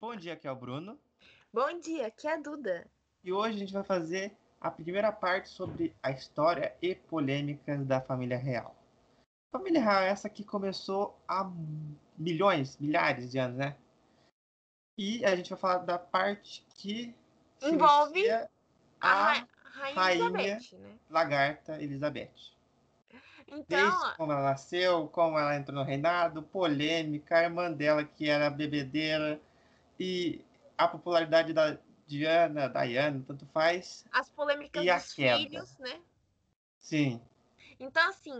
Bom dia, aqui é o Bruno. Bom dia, aqui é a Duda. E hoje a gente vai fazer a primeira parte sobre a história e polêmicas da família real. A família real é essa que começou há milhões, milhares de anos, né? E a gente vai falar da parte que Envolve a, a ra- Rainha, rainha Elizabeth, né? lagarta Elizabeth. Então, Desde como ela nasceu, como ela entrou no reinado, polêmica, a irmã dela que era bebedeira e a popularidade da Diana, Diana, tanto faz. as polêmicas E a dos filhos, né? Sim, Então, assim,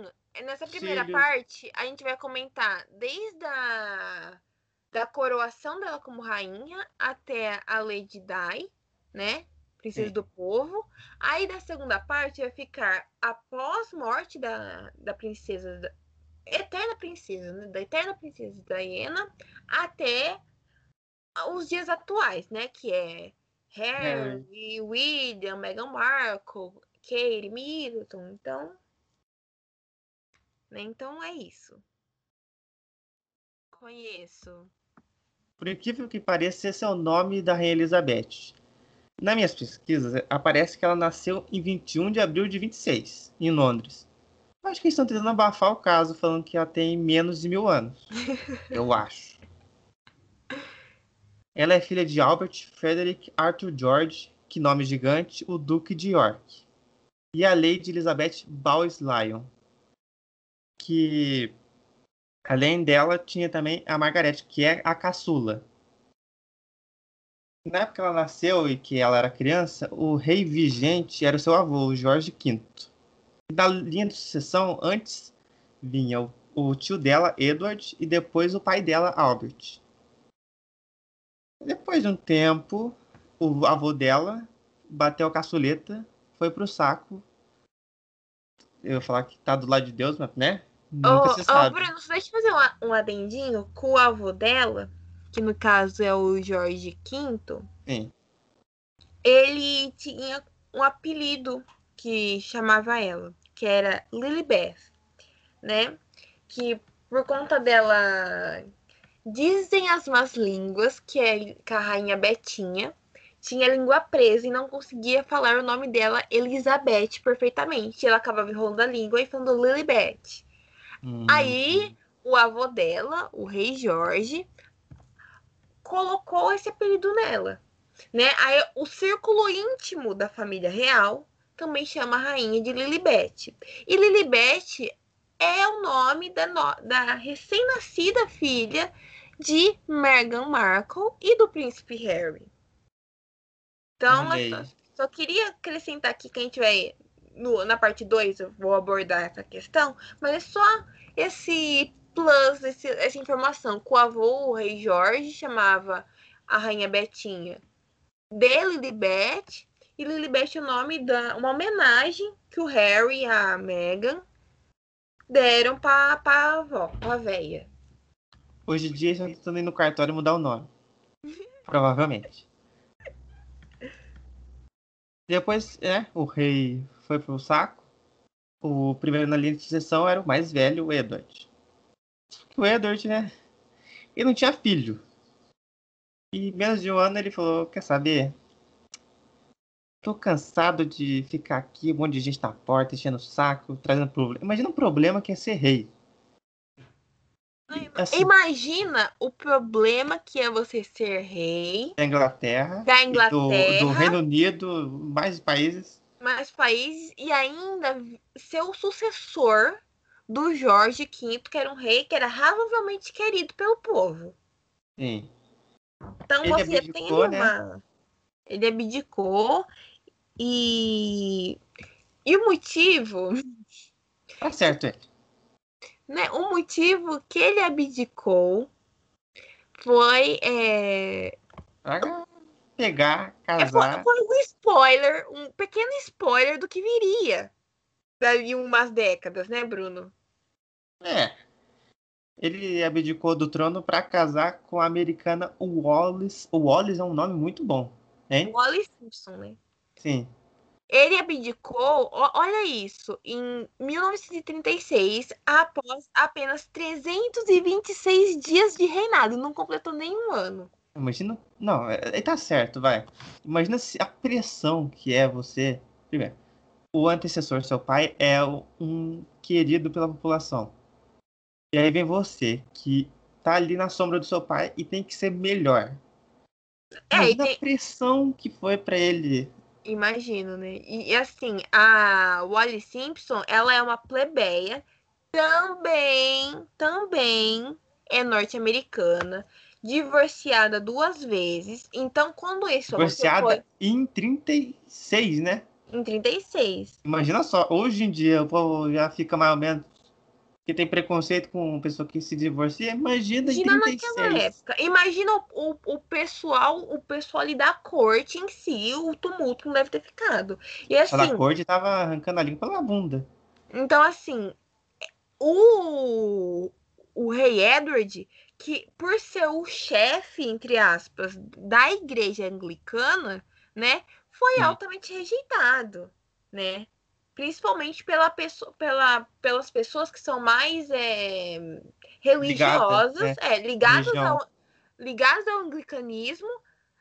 nessa primeira parte, a gente vai comentar desde a da coroação dela como rainha até a Lady Di, né? Princesa Sim. do povo. Aí, da segunda parte, vai ficar após morte da, da princesa, da, eterna princesa, né? Da eterna princesa Diana, até os dias atuais, né? Que é Harry, William, Meghan Markle, Kate, Middleton. Então, né? Então é isso. Conheço. por incrível que pareça, esse é o nome da Rainha Elizabeth. Nas minhas pesquisas, aparece que ela nasceu em 21 de abril de 26, em Londres. Acho que eles estão tentando abafar o caso, falando que ela tem menos de mil anos. Eu acho. Ela é filha de Albert Frederick Arthur George, que nome gigante, o Duque de York. E a Lady Elizabeth Bowes Lyon, que além dela tinha também a Margaret, que é a caçula. Na época que ela nasceu e que ela era criança, o rei vigente era o seu avô, Jorge V. Da linha de sucessão, antes vinha o, o tio dela, Edward, e depois o pai dela, Albert. Depois de um tempo, o avô dela bateu a caçuleta, foi pro saco. Eu ia falar que tá do lado de Deus, mas, né? Nunca Ô, se sabe. Bruno, só deixa eu fazer um, um adendinho com o avô dela, que no caso é o Jorge V. Sim. Ele tinha um apelido que chamava ela, que era Lilibeth, né? Que por conta dela dizem as más línguas que, é, que a rainha Betinha tinha a língua presa e não conseguia falar o nome dela Elizabeth perfeitamente. Ela acabava enrolando a língua e falando Lilibeth. Hum, Aí o avô dela, o rei Jorge, colocou esse apelido nela, né? Aí o círculo íntimo da família real também chama a rainha de Lilibet. E Lilibet é o nome da, no- da recém-nascida filha de Meghan Markle e do príncipe Harry. Então, só, só queria acrescentar aqui que a gente vai no- na parte 2 eu vou abordar essa questão, mas é só esse plus, esse- essa informação. Que o avô, o rei Jorge, chamava a rainha Betinha de Lilibet. E Lilibet é o nome da uma homenagem que o Harry e a Meghan deram pra, pra avó, pra véia. Hoje em dia eles estão tentando ir no cartório mudar o nome. Provavelmente. Depois, né, o rei foi pro saco. O primeiro na linha de sucessão era o mais velho, o Edward. O Edward, né, ele não tinha filho. E menos de um ano ele falou, quer saber? Tô cansado de ficar aqui, um monte de gente na porta, enchendo o saco, trazendo problema. Imagina um problema que é ser rei. Assim, Imagina o problema que é você ser rei da Inglaterra. da e do, Inglaterra. do Reino Unido, mais países. mais países e ainda ser o sucessor do Jorge V, que era um rei que era razoavelmente querido pelo povo. Sim. Então Ele você tem uma. né? Ele abdicou e. E o motivo, Tá certo ele. Né? O motivo que ele abdicou foi. É, pegar, é, foi, casar. foi um spoiler, um pequeno spoiler do que viria dali umas décadas, né, Bruno? É. Ele abdicou do trono pra casar com a americana Wallace. O Wallace é um nome muito bom, hein? Wally Simpson, né? Sim. Ele abdicou, olha isso, em 1936, após apenas 326 dias de reinado, não completou nenhum ano. Imagina. Não, é- ele tá certo, vai. Imagina se a pressão que é você. Primeiro, o antecessor, seu pai, é um querido pela população. E aí vem você, que tá ali na sombra do seu pai e tem que ser melhor. É, Imagina tem- a pressão que foi pra ele. Imagino, né? E, assim, a Wally Simpson, ela é uma plebeia, também, também é norte-americana, divorciada duas vezes. Então, quando isso Divorciada foi em 36, né? em 36. Imagina só, hoje em dia o povo já fica mais ou menos. Que tem preconceito com pessoa que se divorcia. Imagina, Imagina em naquela 36. época. Imagina o, o, o pessoal, o pessoal ali da corte em si, o tumulto não deve ter ficado. E A assim, da corte tava arrancando a língua pela bunda. Então, assim, o, o rei Edward, que por ser o chefe, entre aspas, da igreja anglicana, né, foi Sim. altamente rejeitado, né? Principalmente pela pessoa, pela, pelas pessoas que são mais é, religiosas, né? é, ligadas, Religião. ao, ligadas ao anglicanismo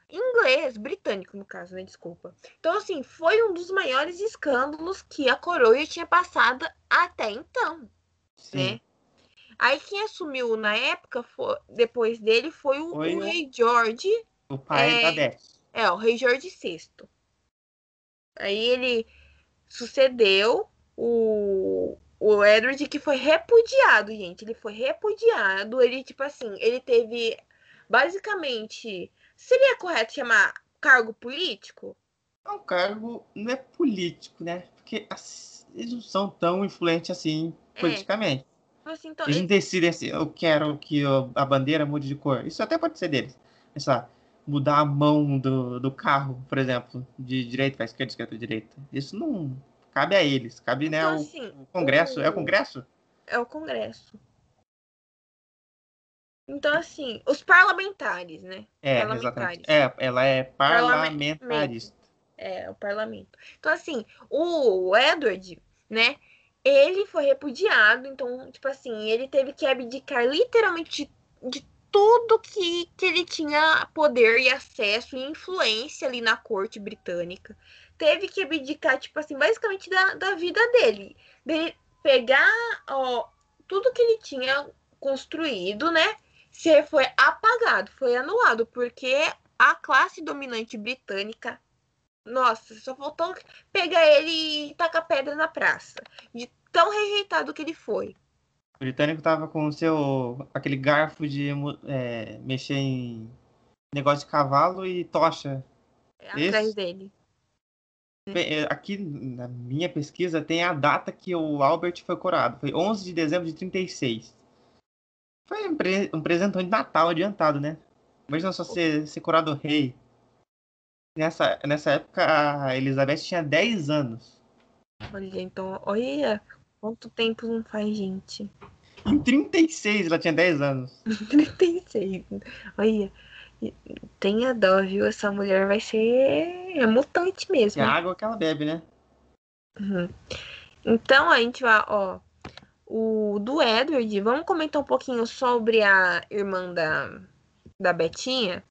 inglês, britânico, no caso, né? Desculpa. Então, assim, foi um dos maiores escândalos que a coroa tinha passado até então, Sim. né? Aí quem assumiu na época, foi- depois dele, foi o, Foi o- rei George, O pai É. da Beth. é, o rei George VI. Aí ele sucedeu o, o Edward, que foi repudiado, gente. Ele foi repudiado. Ele, tipo assim, ele teve basicamente. Seria correto chamar cargo político? É um cargo, não é político, né? Porque as- eles não são tão influentes assim É. politicamente. Tipo Assim, então, Eles ele- decidem assim, eu quero que a bandeira mude de cor. Isso até pode ser deles. Mas, sei lá, mudar a mão do, do carro, por exemplo, de direita para esquerda, esquerda para direita. Isso não cabe a eles. Cabe, né, Então, ao assim, ao Congresso. É o o- Congresso? é o Congresso. Então, assim, os parlamentares, né? É, Parlamentares. É, ela é parlamentarista. É, o parlamento. Então, assim, o Edward, né? Ele foi repudiado, então, tipo assim, ele teve que abdicar literalmente de, de tudo que, que ele tinha poder e acesso e influência ali na corte britânica. Teve que abdicar, tipo assim, basicamente da, da vida dele. Dele pegar ó, tudo que ele tinha construído, né? Se foi apagado, foi anulado, porque a classe dominante britânica nossa, só faltou pegar ele e tacar pedra na praça. De tão rejeitado que ele foi. O britânico tava com o seu. aquele garfo de é, mexer em negócio de cavalo e tocha. Atrás Esse- dele. É, Aqui na minha pesquisa tem a data que o Albert foi coroado. Foi 11 de dezembro de 36. Foi um, pre- um presentão de Natal adiantado, né? Imagina só ser, ser coroado rei. Nessa, nessa época a Elizabeth tinha 10 anos. Olha, então, olha quanto tempo não faz, gente. Em 36 ela tinha 10 anos. 36. Olha, tenha dó, viu? Essa mulher vai ser é mutante mesmo. é a água que ela bebe, né? Uhum. Então, a gente vai, ó. O do Edward, vamos comentar um pouquinho sobre a irmã da, da Betinha,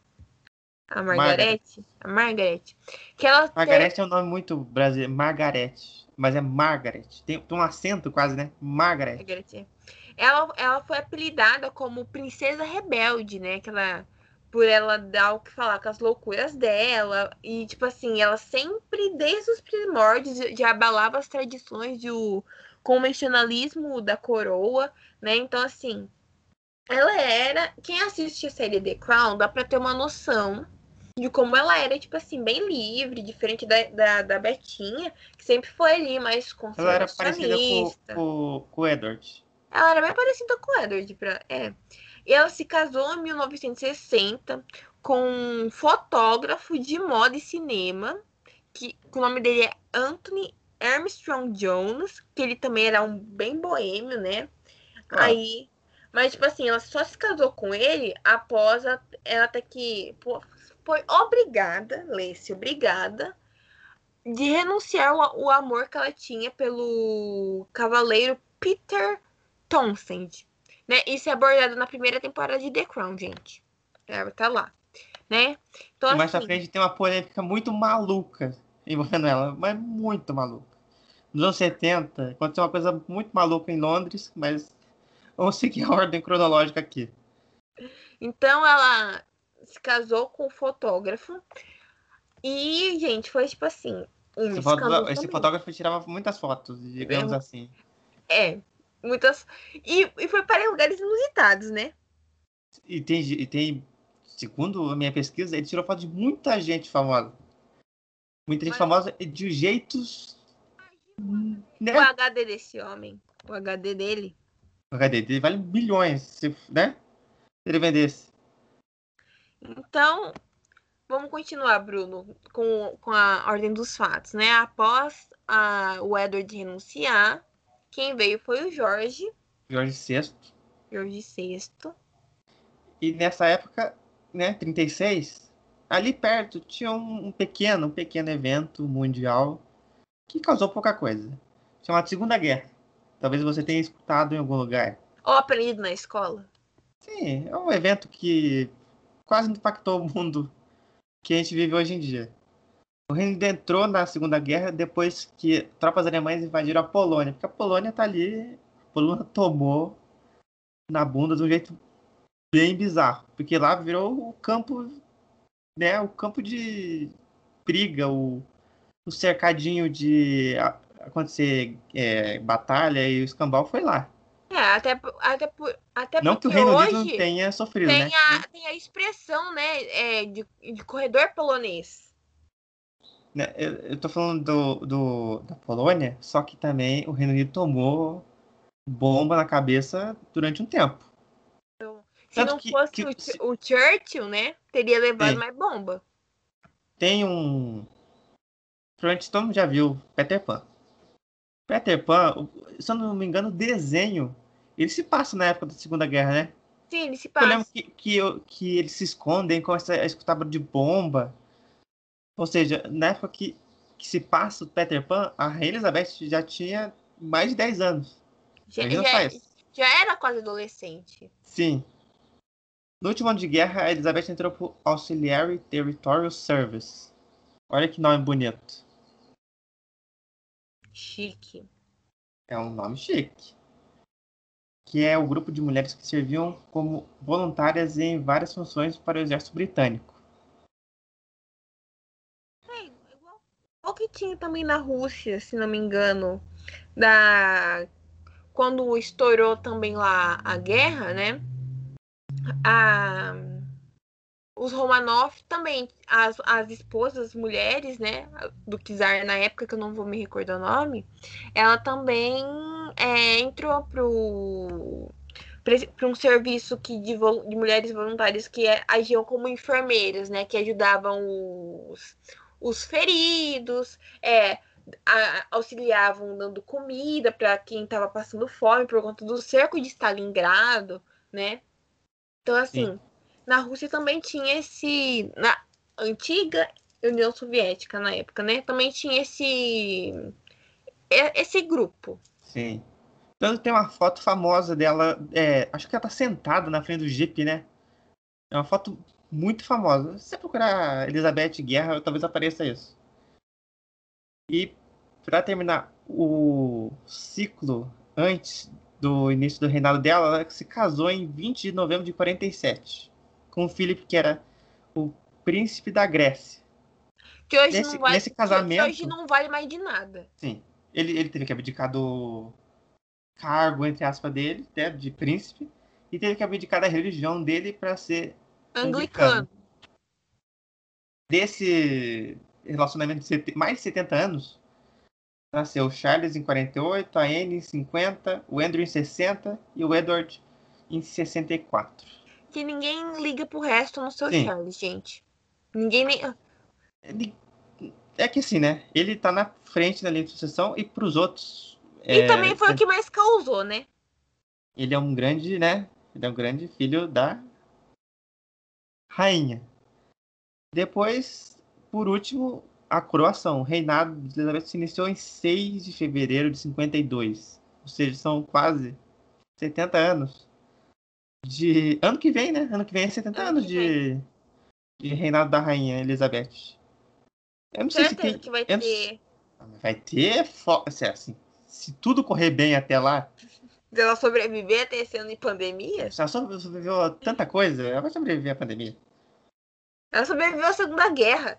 a Margarete. A Margarete. Que ela teve- Margaret é um nome muito brasileiro. Margaret. Mas é Margaret. Tem, tem um acento quase, né? Margaret. Margaret. Ela, ela foi apelidada como Princesa Rebelde, né? Que ela, por ela dar o que falar com as loucuras dela. E, tipo assim, ela sempre, desde os primórdios, já abalava as tradições do convencionalismo da coroa, né? Então, assim, ela era. Quem assiste a série The Crown dá pra ter uma noção de como ela era, tipo assim, bem livre, diferente da, da, da Betinha, que sempre foi ali mais Ela era parecida com, com, com o Edward. Ela era bem parecida com o Edward. Pra... É. E ela se casou em 1960 com um fotógrafo de moda e cinema, que, que o nome dele é Anthony Armstrong Jones, que ele também era um bem boêmio, né? Ah. Aí. Mas, tipo assim, ela só se casou com ele após a- ela ter que. pô, Foi obrigada, lê-se, obrigada, de renunciar o, o amor que ela tinha pelo cavaleiro Peter Townsend. Né? Isso é abordado na primeira temporada de The Crown, gente. É, tá lá. né? Então, mais pra assim, frente tem uma polêmica muito maluca envolvendo ela, mas muito maluca. Nos anos 70, aconteceu uma coisa muito maluca em Londres, mas vamos seguir a ordem cronológica aqui. então ela se casou com o fotógrafo. E, gente, foi tipo assim. Um Esse, foto- esse fotógrafo tirava muitas fotos, digamos Eu- assim. É, muitas. E, e foi para lugares inusitados, né? E tem, e tem, segundo a minha pesquisa, ele tirou foto de muita gente famosa. Muita gente Mas- famosa de jeitos. Né? O HD desse homem, o HD dele. O HD dele vale bilhões, se, né? Se ele vendesse. Então, vamos continuar, Bruno, com, com a ordem dos fatos, né? Após a, o Edward renunciar, quem veio foi o Jorge, Jorge VI. Jorge VI. E nessa época, né, 36, ali perto tinha um, pequeno, um pequeno evento mundial que causou pouca coisa. Chamado Segunda Guerra. Talvez você tenha escutado em algum lugar. Ou aprendido na escola. Sim, é um evento que quase impactou o mundo que a gente vive hoje em dia. O Unido entrou na Segunda Guerra depois que tropas alemãs invadiram a Polônia, porque a Polônia tá ali, a Polônia tomou na bunda de um jeito bem bizarro, porque lá virou o campo, né, o campo de briga, o, o cercadinho de acontecer é, batalha e o escambau foi lá. É, até, até, por- até Não que o porque Reino Unido hoje não tenha sofrido, tem, né? a, tem a expressão, né, é, de, de corredor polonês. Né, Eu, eu tô falando do, do- da Polônia, só que também o Reino Unido tomou bomba na cabeça durante um tempo. Se Tanto não que- fosse que- o, Ch- o Churchill, né, teria levado mais bomba. Tem um. Provavelmente todo mundo já viu Peter Pan. Peter Pan, se eu não me engano, o desenho. Ele se passa na época da Segunda Guerra, né? Sim, ele se Eu lembro passa. que, que, eu- que eles se escondem, começam a escutar de bomba. Ou seja, na época que, que se passa o Peter Pan, a Rainha Elizabeth já tinha mais de 10 anos. Já, já- isso. já era quase adolescente. Sim. No último ano de guerra, a Elizabeth entrou pro Auxiliary Territorial Service. Olha que nome bonito. Chique. É um nome chique. Que é o grupo de mulheres que serviam como voluntárias em várias funções para o exército britânico. É, o que tinha também na Rússia, se não me engano, da quando estourou também lá a guerra, né? A... Os Romanov também, as, as esposas, as mulheres, né, do czar na época, que eu não vou me recordar o nome, ela também é, entrou pro para um serviço que de, de mulheres voluntárias que é- agiam como enfermeiras, né, que ajudavam os, os feridos, é, a- auxiliavam dando comida para quem estava passando fome por conta do cerco de Stalingrado, né? Então, assim, Sim. na Rússia também tinha esse. Na antiga União Soviética, na época, né? Também tinha esse. e- Esse grupo. Sim. Tanto tem uma foto famosa dela. é, acho que ela tá sentada na frente do Jeep, né? É uma foto muito famosa. Se você procurar Elizabeth Guerra, talvez apareça isso. E para terminar o ciclo antes do início do reinado dela, ela se casou em 20 de novembro de 47 com o Philip, que era o príncipe da Grécia. Que hoje Nesse- não vale. nesse casamento- hoje não vale mais de nada. Sim. Ele, ele teve que abdicar do cargo, entre aspas, dele, né, de príncipe, e teve que abdicar da religião dele para ser Anglicano. anglicano. Desse relacionamento de mais de 70 anos, nasceu o Charles em 48, a Anne em 50, o Andrew em 60 e o Edward em 64. Que ninguém liga pro resto no seu Sim. Charles, gente. Ninguém nem. É que assim, né? Ele tá na frente da linha de sucessão e pros outros. E é, também foi o que mais causou, né? ele é um grande, né? Ele é um grande filho da rainha. Depois, por último, a coroação. O reinado de Elizabeth se iniciou em 6 de fevereiro de 52. Ou seja, são quase 70 anos. De. Ano que vem, né? Ano que vem é 70 Ano anos de. de reinado da rainha Elizabeth. Eu não sei se tem. que vai eu não ter. Vai ter. Fo... Se, assim, se tudo correr bem até lá, Se ela sobreviver até esse ano de pandemia. se ela sobre- sobreviveu a tanta coisa, ela vai sobreviver à pandemia. Ela sobreviveu à Segunda Guerra.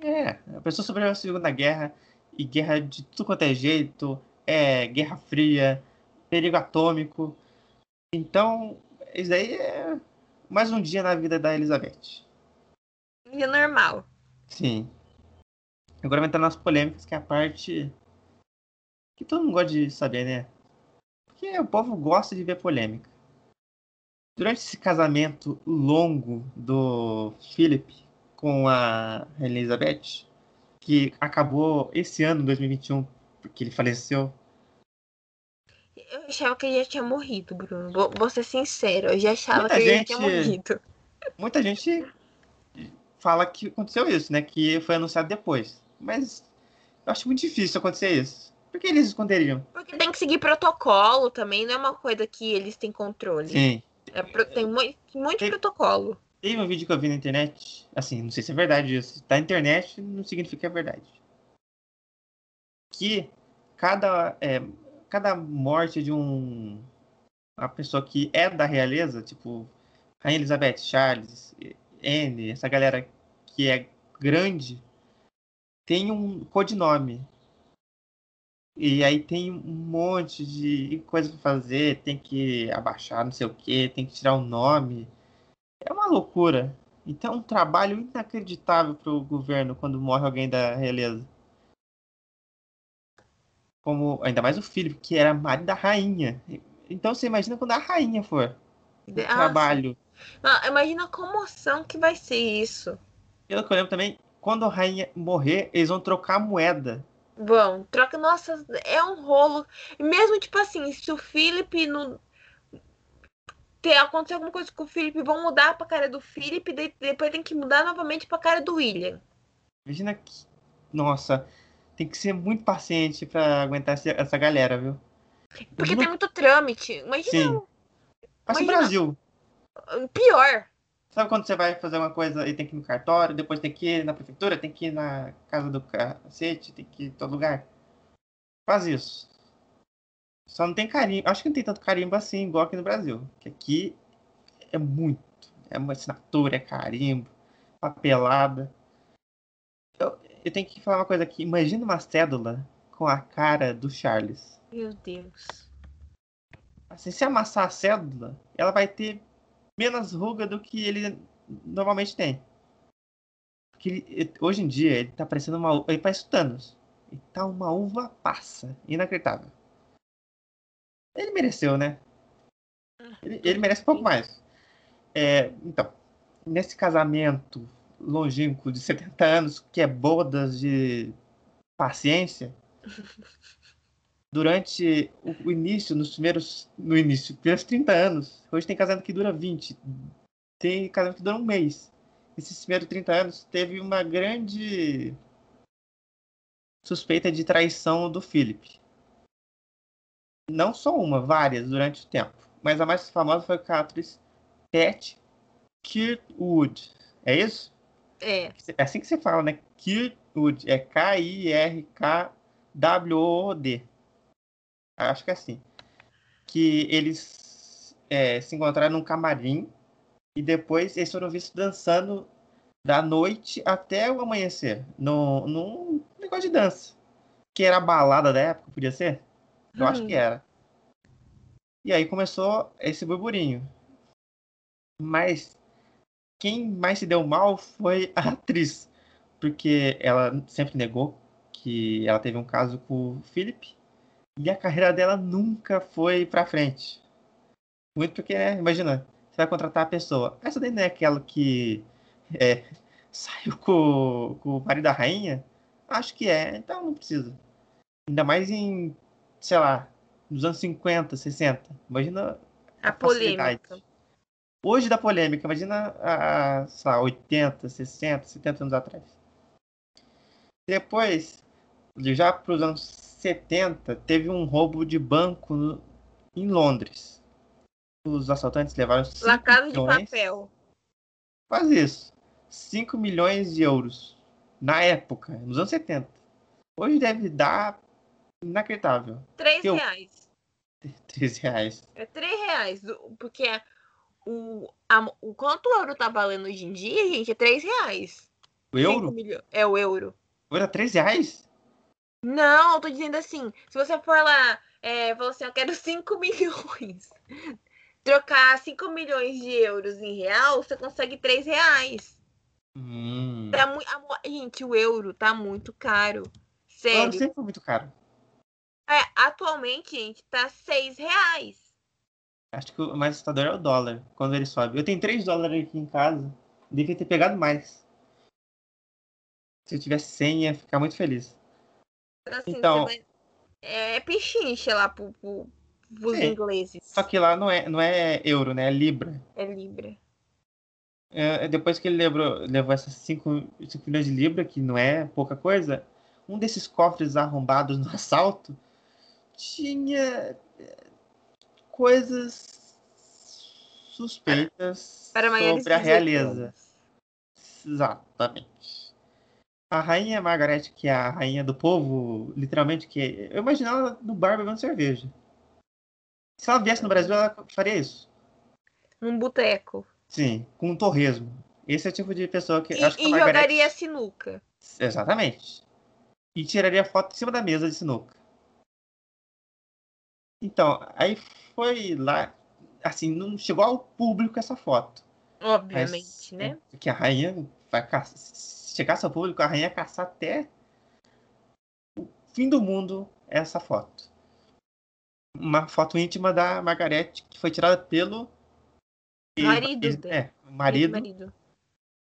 É, a pessoa sobreviveu à Segunda Guerra e guerra de tudo quanto é jeito, é Guerra Fria, perigo atômico. Então, isso daí é mais um dia na vida da Elizabeth. Dia normal. Sim. Agora vai entrar nas polêmicas, que é a parte que todo mundo gosta de saber, né? Porque o povo gosta de ver polêmica. Durante esse casamento longo do Philip com a Elizabeth, que acabou esse ano, 2021, porque ele faleceu. Eu achava que ele já tinha morrido, Bruno. Vou, vou ser sincero, eu já achava Muita que ele já gente- tinha morrido. Muita gente fala que aconteceu isso, né? Que foi anunciado depois. Mas eu acho muito difícil acontecer isso. Por que eles esconderiam? Porque tem que seguir protocolo também, não é uma coisa que eles têm controle. Sim. É tem muito, muito Tem- protocolo. Teve um vídeo que eu vi na internet, assim, não sei se é verdade isso. Tá na internet não significa que é verdade. Que cada, é, cada morte de um uma pessoa que é da realeza, tipo Rainha Elizabeth, Charles, Anne, essa galera que é grande, tem um codinome. E aí tem um monte de coisa pra fazer, tem que abaixar não sei o que, tem que tirar o nome. É uma loucura. Então é um trabalho inacreditável pro governo quando morre alguém da realeza. Como ainda mais o filho, que era marido da rainha. Então você imagina quando a rainha for. O Ah, trabalho. Ah, imagina a comoção que vai ser isso. Pelo que eu lembro também, quando a rainha morrer, eles vão trocar a moeda. Vão, troca, nossa, é um rolo. Mesmo, tipo assim, se o Felipe não. Ter, acontecer alguma coisa com o Felipe, vão mudar pra cara do Felipe, depois tem que mudar novamente pra cara do William. Imagina que. Nossa, tem que ser muito paciente pra aguentar essa, galera, viu? Porque tem muito trâmite. Imagina Sim. Mas o imagina- Brasil. pior. Sabe quando você vai fazer uma coisa e tem que ir no cartório, depois tem que ir na prefeitura, tem que ir na casa do cacete, tem que ir em todo lugar? Faz isso. Só não tem carimbo. Acho que não tem tanto carimbo assim, igual aqui no Brasil. Que aqui é muito. É uma assinatura, é carimbo, papelada. Eu, eu tenho que falar uma coisa aqui. Imagina uma cédula com a cara do Charles. Meu Deus. Assim, se amassar a cédula, ela vai ter menos ruga do que ele normalmente tem. Porque ele- hoje em dia ele tá parecendo uma. Ele parece o Thanos. Ele tá uma uva passa. Inacreditável. Ele mereceu, né? Ele, ele merece um pouco mais. É, então, nesse casamento longínquo de 70 anos, que é bodas de paciência, durante o, início, nos primeiros. No início, primeiros 30 anos, hoje tem casamento que dura 20. Tem casamento que dura um mês. Esses primeiros 30 anos teve uma grande suspeita de traição do Philip. Não só uma, várias durante o tempo. Mas a mais famosa foi com a atriz Pat Kirkwood. É isso? É. É assim que se fala, né? Kirkwood. É K-I-R-K-W-O-D. Acho que é assim. Que eles é, se encontraram num camarim e depois eles foram vistos dançando da noite até o amanhecer. No, num negócio de dança. Que era a balada da época, podia ser? Eu acho Hum. que era. E aí começou esse burburinho. Mas quem mais se deu mal foi a atriz. Porque ela sempre negou que ela teve um caso com o Philip. E a carreira dela nunca foi pra frente. Muito porque, né, imagina, você vai contratar a pessoa. Essa daí não é aquela que é, saiu com, com o marido da rainha? Acho que é, então não precisa. Ainda mais em, sei lá, nos anos 50, 60. Imagina A facilidade. polêmica. Hoje da polêmica, imagina a, sei lá, 80, 60, 70 anos atrás. Depois, já para os anos 70, teve um roubo de banco no- em Londres. Os assaltantes levaram 5 La Casa de milhões, Papel. quase isso, 5 milhões de euros. Na época, nos anos 70. Hoje deve dar inacreditável. 3 Eu- reais. 13 reais. É 3 reais. Porque o, a- o quanto o euro tá valendo hoje em dia, gente, é 3 reais. O euro? É o euro. O euro é 13 reais? Não, eu tô dizendo assim, se você for lá, é, falar assim, eu quero 5 milhões. Trocar 5 milhões de euros em real, você consegue 3 reais. Hum. Tá mui- a mo- gente, o euro tá muito caro. O euro Sério. sempre foi muito caro. É, atualmente, gente, tá 6 reais. Acho que o mais assustador é o dólar, quando ele sobe. Eu tenho 3 dólares aqui em casa. Devia ter pegado mais. Se eu tivesse 100, ia ficar muito feliz. Assim, Então- vai- É pichincha lá pro, pro, pros Sim. ingleses. Só que lá não é, não é euro, né? É libra. É Libra. É, depois que ele levou, levou essas 5 milhões de libras, que não é pouca coisa, um desses cofres arrombados no assalto tinha é, coisas suspeitas Para sobre a de 18 realeza. Exatamente. A rainha Margaret, que é a rainha do povo, literalmente, que é- eu imagino ela no bar bebendo cerveja. Se ela viesse no Brasil, ela faria isso. Num boteco. Sim, com um torresmo. Esse é o tipo de pessoa que E, acho que e a Margaret... jogaria sinuca. Exatamente. E tiraria foto em cima da mesa de sinuca. Então, aí foi lá, assim, não chegou ao público essa foto. Obviamente, Mas, né? é, Porque a rainha vai caçar. Se chegasse ao público, a rainha ia caçar até o fim do mundo essa foto. Uma foto íntima da Margaret que foi tirada pelo Marido é, marido, Marido.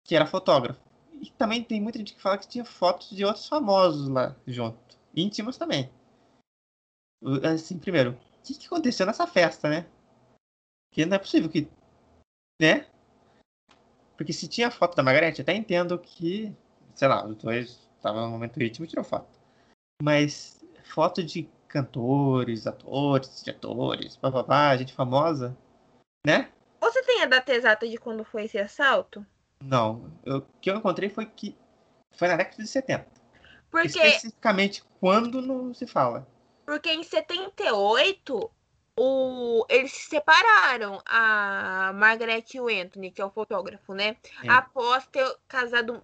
que era fotógrafo. E também tem muita gente que fala que tinha fotos de outros famosos lá junto. Íntimos também. Assim, primeiro, o que, que aconteceu nessa festa, né? Porque não é possível que. Né? Porque se tinha foto da Margarete, até entendo que. Sei lá, os dois estavam no momento íntimo e tirou foto. Mas foto de cantores, atores, diretores, papapá, gente famosa, né? Você tem a data exata de quando foi esse assalto? Não. Eu- O que eu encontrei foi que foi na década de 70. Porque, Especificamente quando não se fala. porque em 78 o, eles se separaram, a Margaret e o Anthony, que é o fotógrafo, né? É. Após ter casado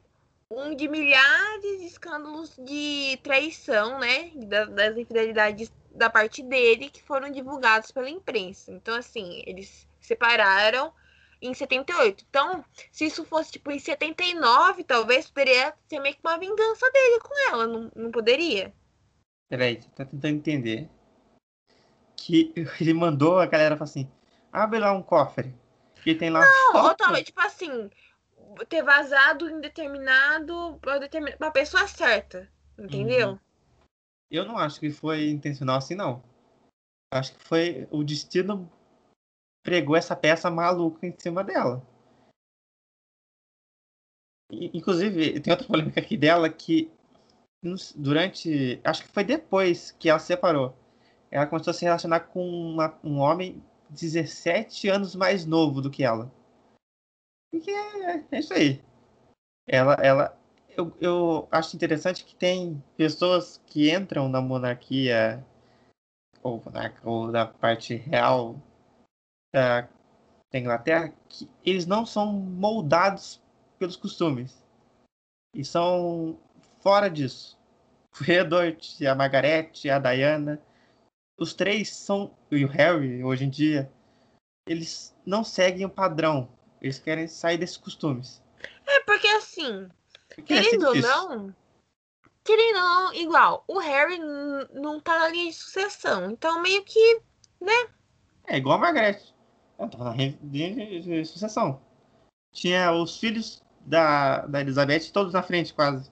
um de milhares de escândalos de traição, né? Da- das infidelidades da parte dele que foram divulgados pela imprensa. Então, assim, eles se separaram em 78. Então, se isso fosse tipo em 79, talvez poderia ser meio que uma vingança dele com ela, não, não poderia? Peraí, tá tentando entender. Que ele mandou a galera falar assim: abre lá um cofre. E tem lá Não, foto. talvez, tipo assim, ter vazado em determinado. pra determin- pra pessoa certa. Entendeu? Uhum. Eu não acho que foi intencional assim, não. Acho que foi o destino pregou essa peça maluca em cima dela. E, Inclusive, tem outra polêmica aqui dela que durante. Acho que foi depois que ela se separou. Ela começou a se relacionar com uma- um homem 17 anos mais novo do que ela. Porque é, é isso aí. Ela, ela, eu, eu acho interessante que tem pessoas que entram na monarquia ou, monarca, ou da parte real da, da Inglaterra que eles não são moldados pelos costumes e são fora disso. O Edward, a Margaret, a Diana, os três são e o Harry hoje em dia eles não seguem o padrão. Eles querem sair desses costumes. É porque assim, Porque é querendo ou não, querendo ou não, igual, o Harry não tá na linha de sucessão. Então, meio que. É igual a Margaret. Ela tava na linha de, de sucessão. Tinha os filhos da, da Elizabeth todos na frente, quase.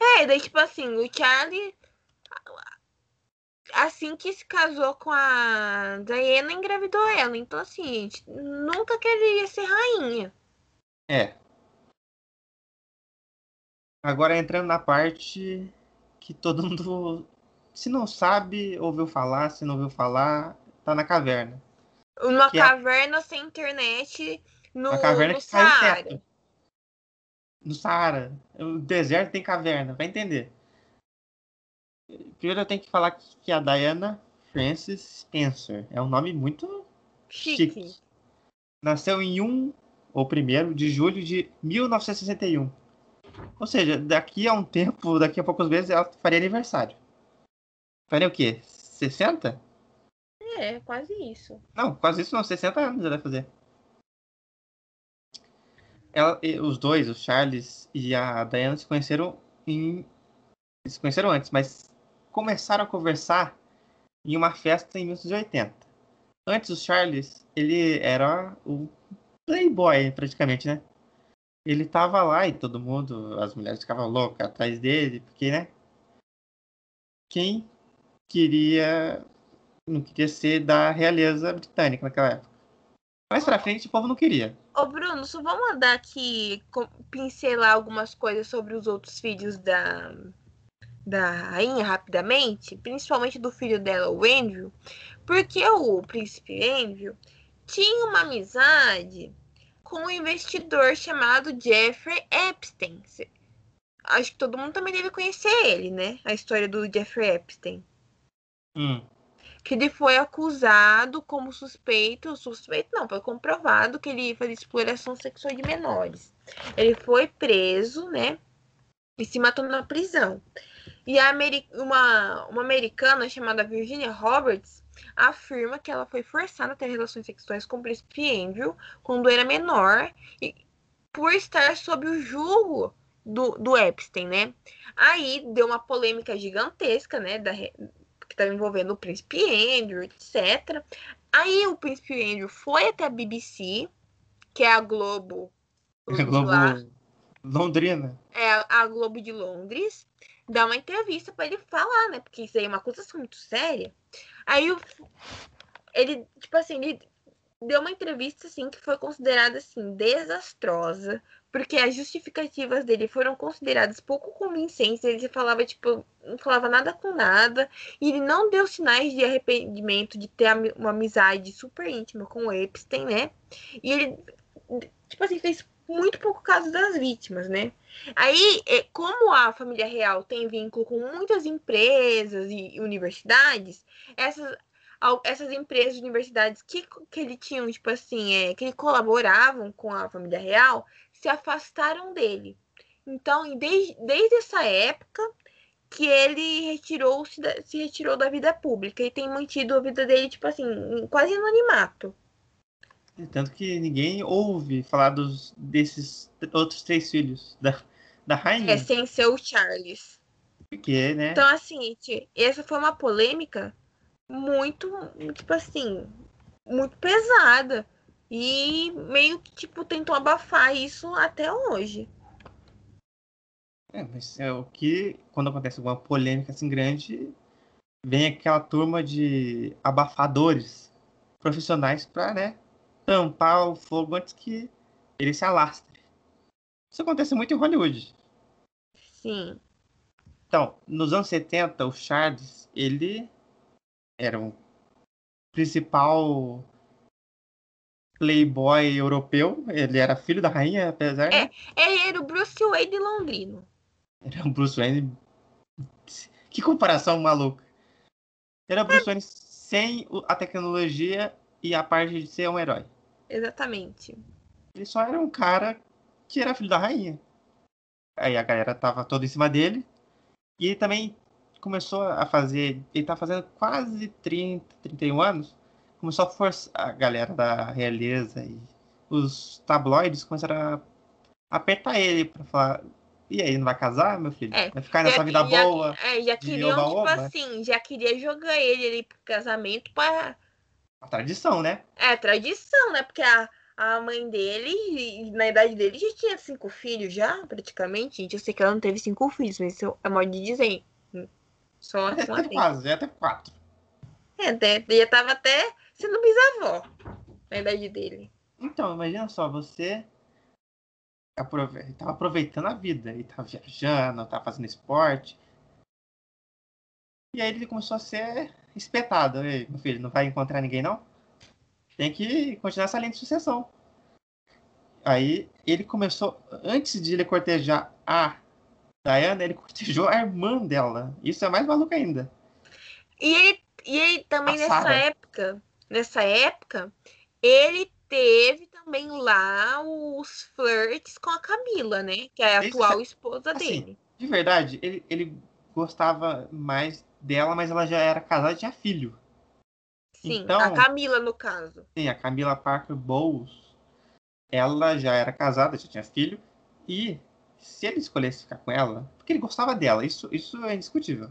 É, daí, tipo assim, o Charlie. Assim que se casou com a Diana, engravidou ela. Então, assim, gente, nunca queria ser rainha. É. Agora entrando na parte que todo mundo, se não sabe, ouviu falar, se não ouviu falar, tá na caverna. Uma Que é caverna sem internet no, Uma caverna no que Saara. teto. no Saara. O deserto tem caverna, vai entender. Primeiro eu tenho que falar que a Diana Frances Spencer é um nome muito chique. chique. Nasceu em 1 ou primeiro de julho de 1961. Ou seja, daqui a um tempo, daqui a poucos meses, ela faria aniversário. Faria o quê? 60? É, quase isso. Não, quase isso não, 60 anos ela vai fazer. Ela, os dois, o Charles e a Diana, se conheceram em. Se conheceram antes, mas começaram a conversar em uma festa em 1980. Antes, o Charles, ele era o playboy, praticamente, né? Ele tava lá e todo mundo, as mulheres ficavam loucas atrás dele, porque, né? Quem queria não queria ser da realeza britânica naquela época. Mais pra frente o povo não queria. Ô Bruno, só vamos mandar aqui pincelar algumas coisas sobre os outros filhos da, da rainha rapidamente, principalmente do filho dela, o Andrew, porque o príncipe Andrew tinha uma amizade com um investidor chamado Jeffrey Epstein. Acho que todo mundo também deve conhecer ele, né? A história do Jeffrey Epstein. Hum. Que ele foi acusado como suspeito, suspeito não, foi comprovado que ele fazia exploração sexual de menores. Ele foi preso, né? E se matou na prisão. E a uma, uma americana chamada Virginia Roberts afirma que ela foi forçada a ter relações sexuais com o príncipe Andrew quando era menor e por estar sob o julgo do, do Epstein, né? Aí deu uma polêmica gigantesca, né? Da, estava envolvendo o príncipe Andrew, etc. Aí o príncipe Andrew foi até a BBC, que é a Globo. A Globo lá, Londrina. É a Globo de Londres, dar uma entrevista para ele falar, né? Porque isso aí é uma acusação muito séria. Aí o, ele, tipo assim, ele deu uma entrevista assim que foi considerada assim desastrosa, porque as justificativas dele foram consideradas pouco convincentes. Ele falava tipo, não falava nada com nada, e ele não deu sinais de arrependimento de ter uma amizade super íntima com o Epstein, né? E ele tipo assim, fez muito pouco caso das vítimas, né? Aí, é, como a família real tem vínculo com muitas empresas e universidades, essas essas empresas, universidades que, que ele tinha, tipo assim, é, que colaboravam com a família real, se afastaram dele. Então, desde, desde essa época que ele retirou -se, retirou da vida pública e tem mantido a vida dele, tipo assim, quase anonimato. Tanto que ninguém ouve falar dos, desses outros três filhos da, da rainha. É, sem ser o Charles. Porque, né? Então, assim, essa foi uma polêmica muito, tipo assim, muito pesada. E meio que, tipo, tentou abafar isso até hoje. É, mas é o que, quando acontece alguma polêmica assim grande, vem aquela turma de abafadores profissionais para, né, tampar o fogo antes que ele se alastre. Isso acontece muito em Hollywood. Sim. Então, nos anos 70, o Charles, ele era o principal playboy europeu. Ele era filho da rainha, apesar. É, ele era o Bruce Wayne londrino. Era um Bruce Wayne. Que comparação maluca. Era Bruce é. Wayne sem a tecnologia e a parte de ser um herói. Exatamente. Ele só era um cara que era filho da rainha. Aí a galera tava toda em cima dele. E ele também começou a fazer. Ele tá fazendo quase 30, 31 anos. Começou a forçar a galera da realeza e os tabloides começaram a apertar ele pra falar. E aí, não vai casar, meu filho? É, vai ficar nessa vida já, boa? É, já queriam, tipo assim, já queria jogar ele ali pro casamento pra. A tradição, né? É, tradição, né? Porque a, a mãe dele, na idade dele, já tinha cinco filhos, já, praticamente. Gente, eu sei que ela não teve cinco filhos, mas isso é modo de dizer. Só é, até quase, já até quatro. É, até, já tava até sendo bisavó na idade dele. Então, imagina só, você aprove... tava aproveitando a vida, ele tava viajando, tava fazendo esporte. E aí ele começou a ser espetado. Ei, meu filho, não vai encontrar ninguém não? Tem que continuar essa linha de sucessão. Aí ele começou, antes de ele cortejar a Diana, ele cortejou a irmã dela. Isso é mais maluco ainda. E ele, e ele também a nessa Sarah. época, nessa época, ele teve também lá os flirts com a Camila, né? Que é a Isso, atual esposa assim, dele. De verdade, ele, ele gostava mais dela, mas ela já era casada e tinha filho. Sim, então, a Camila, no caso. Sim, a Camila Parker Bowles. Ela já era casada, já tinha filho. E se ele escolhesse ficar com ela, porque ele gostava dela, isso, isso é indiscutível.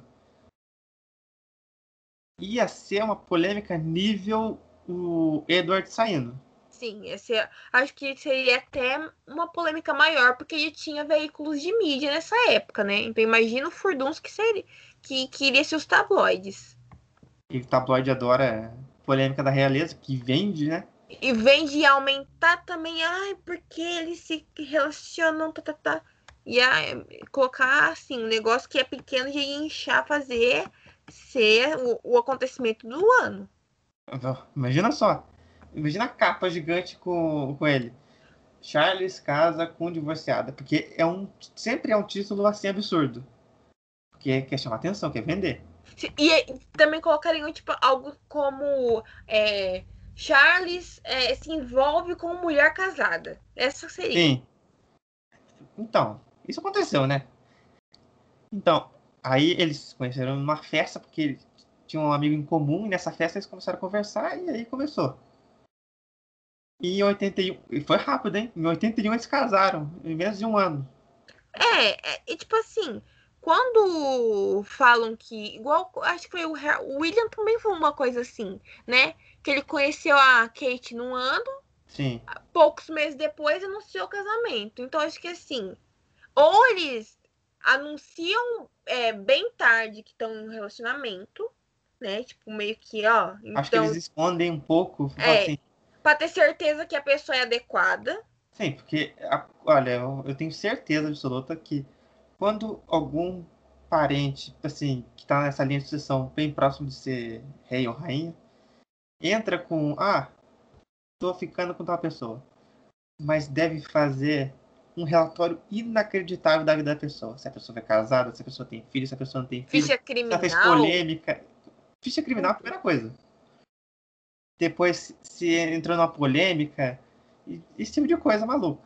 Ia ser uma polêmica nível o Edward saindo. Sim, esse, acho que seria até uma polêmica maior, porque ele tinha veículos de mídia nessa época, né? Então imagina o furduns que seria, que, que iria ser os tabloides. E o tabloide adora polêmica da realeza, que vende, né? E vende aumentar também, ai, porque eles se relacionam, tá, tá, tá. E colocar assim, um negócio que é pequeno de inchar, fazer ser o, o acontecimento do ano. Imagina só. Imagina a capa gigante com, com ele. Charles casa com divorciada. Porque é um, sempre é um título assim absurdo. Porque quer chamar atenção, quer vender. E também colocariam tipo, algo como é, Charles é, se envolve com mulher casada. Essa seria. Sim. Então, isso aconteceu, né? Então, aí eles se conheceram numa festa, porque tinham um amigo em comum, e nessa festa eles começaram a conversar, e aí começou. E em 81. E foi rápido, hein? Em 81 eles casaram, em menos de um ano. É, é e tipo assim, quando falam que. Igual, acho que foi o, o William também foi uma coisa assim, né? Que ele conheceu a Kate num ano. Sim. Poucos meses depois anunciou o casamento. Então acho que assim. Ou eles anunciam é, bem tarde que estão no relacionamento, né? Tipo, meio que, ó. Então, acho que eles então escondem um pouco. É, assim, pra ter certeza que a pessoa é adequada. Sim, porque, olha, eu tenho certeza absoluta que quando algum parente, assim, que está nessa linha de sucessão bem próximo de ser rei ou rainha, entra com, ah, tô ficando com tal pessoa, mas deve fazer um relatório inacreditável da vida da pessoa. Se a pessoa é casada, se a pessoa tem filho, se a pessoa não tem filho. Ficha criminal. Se ela fez polêmica. Ficha criminal é a primeira coisa. Depois, se entrou numa polêmica, esse tipo de coisa maluca.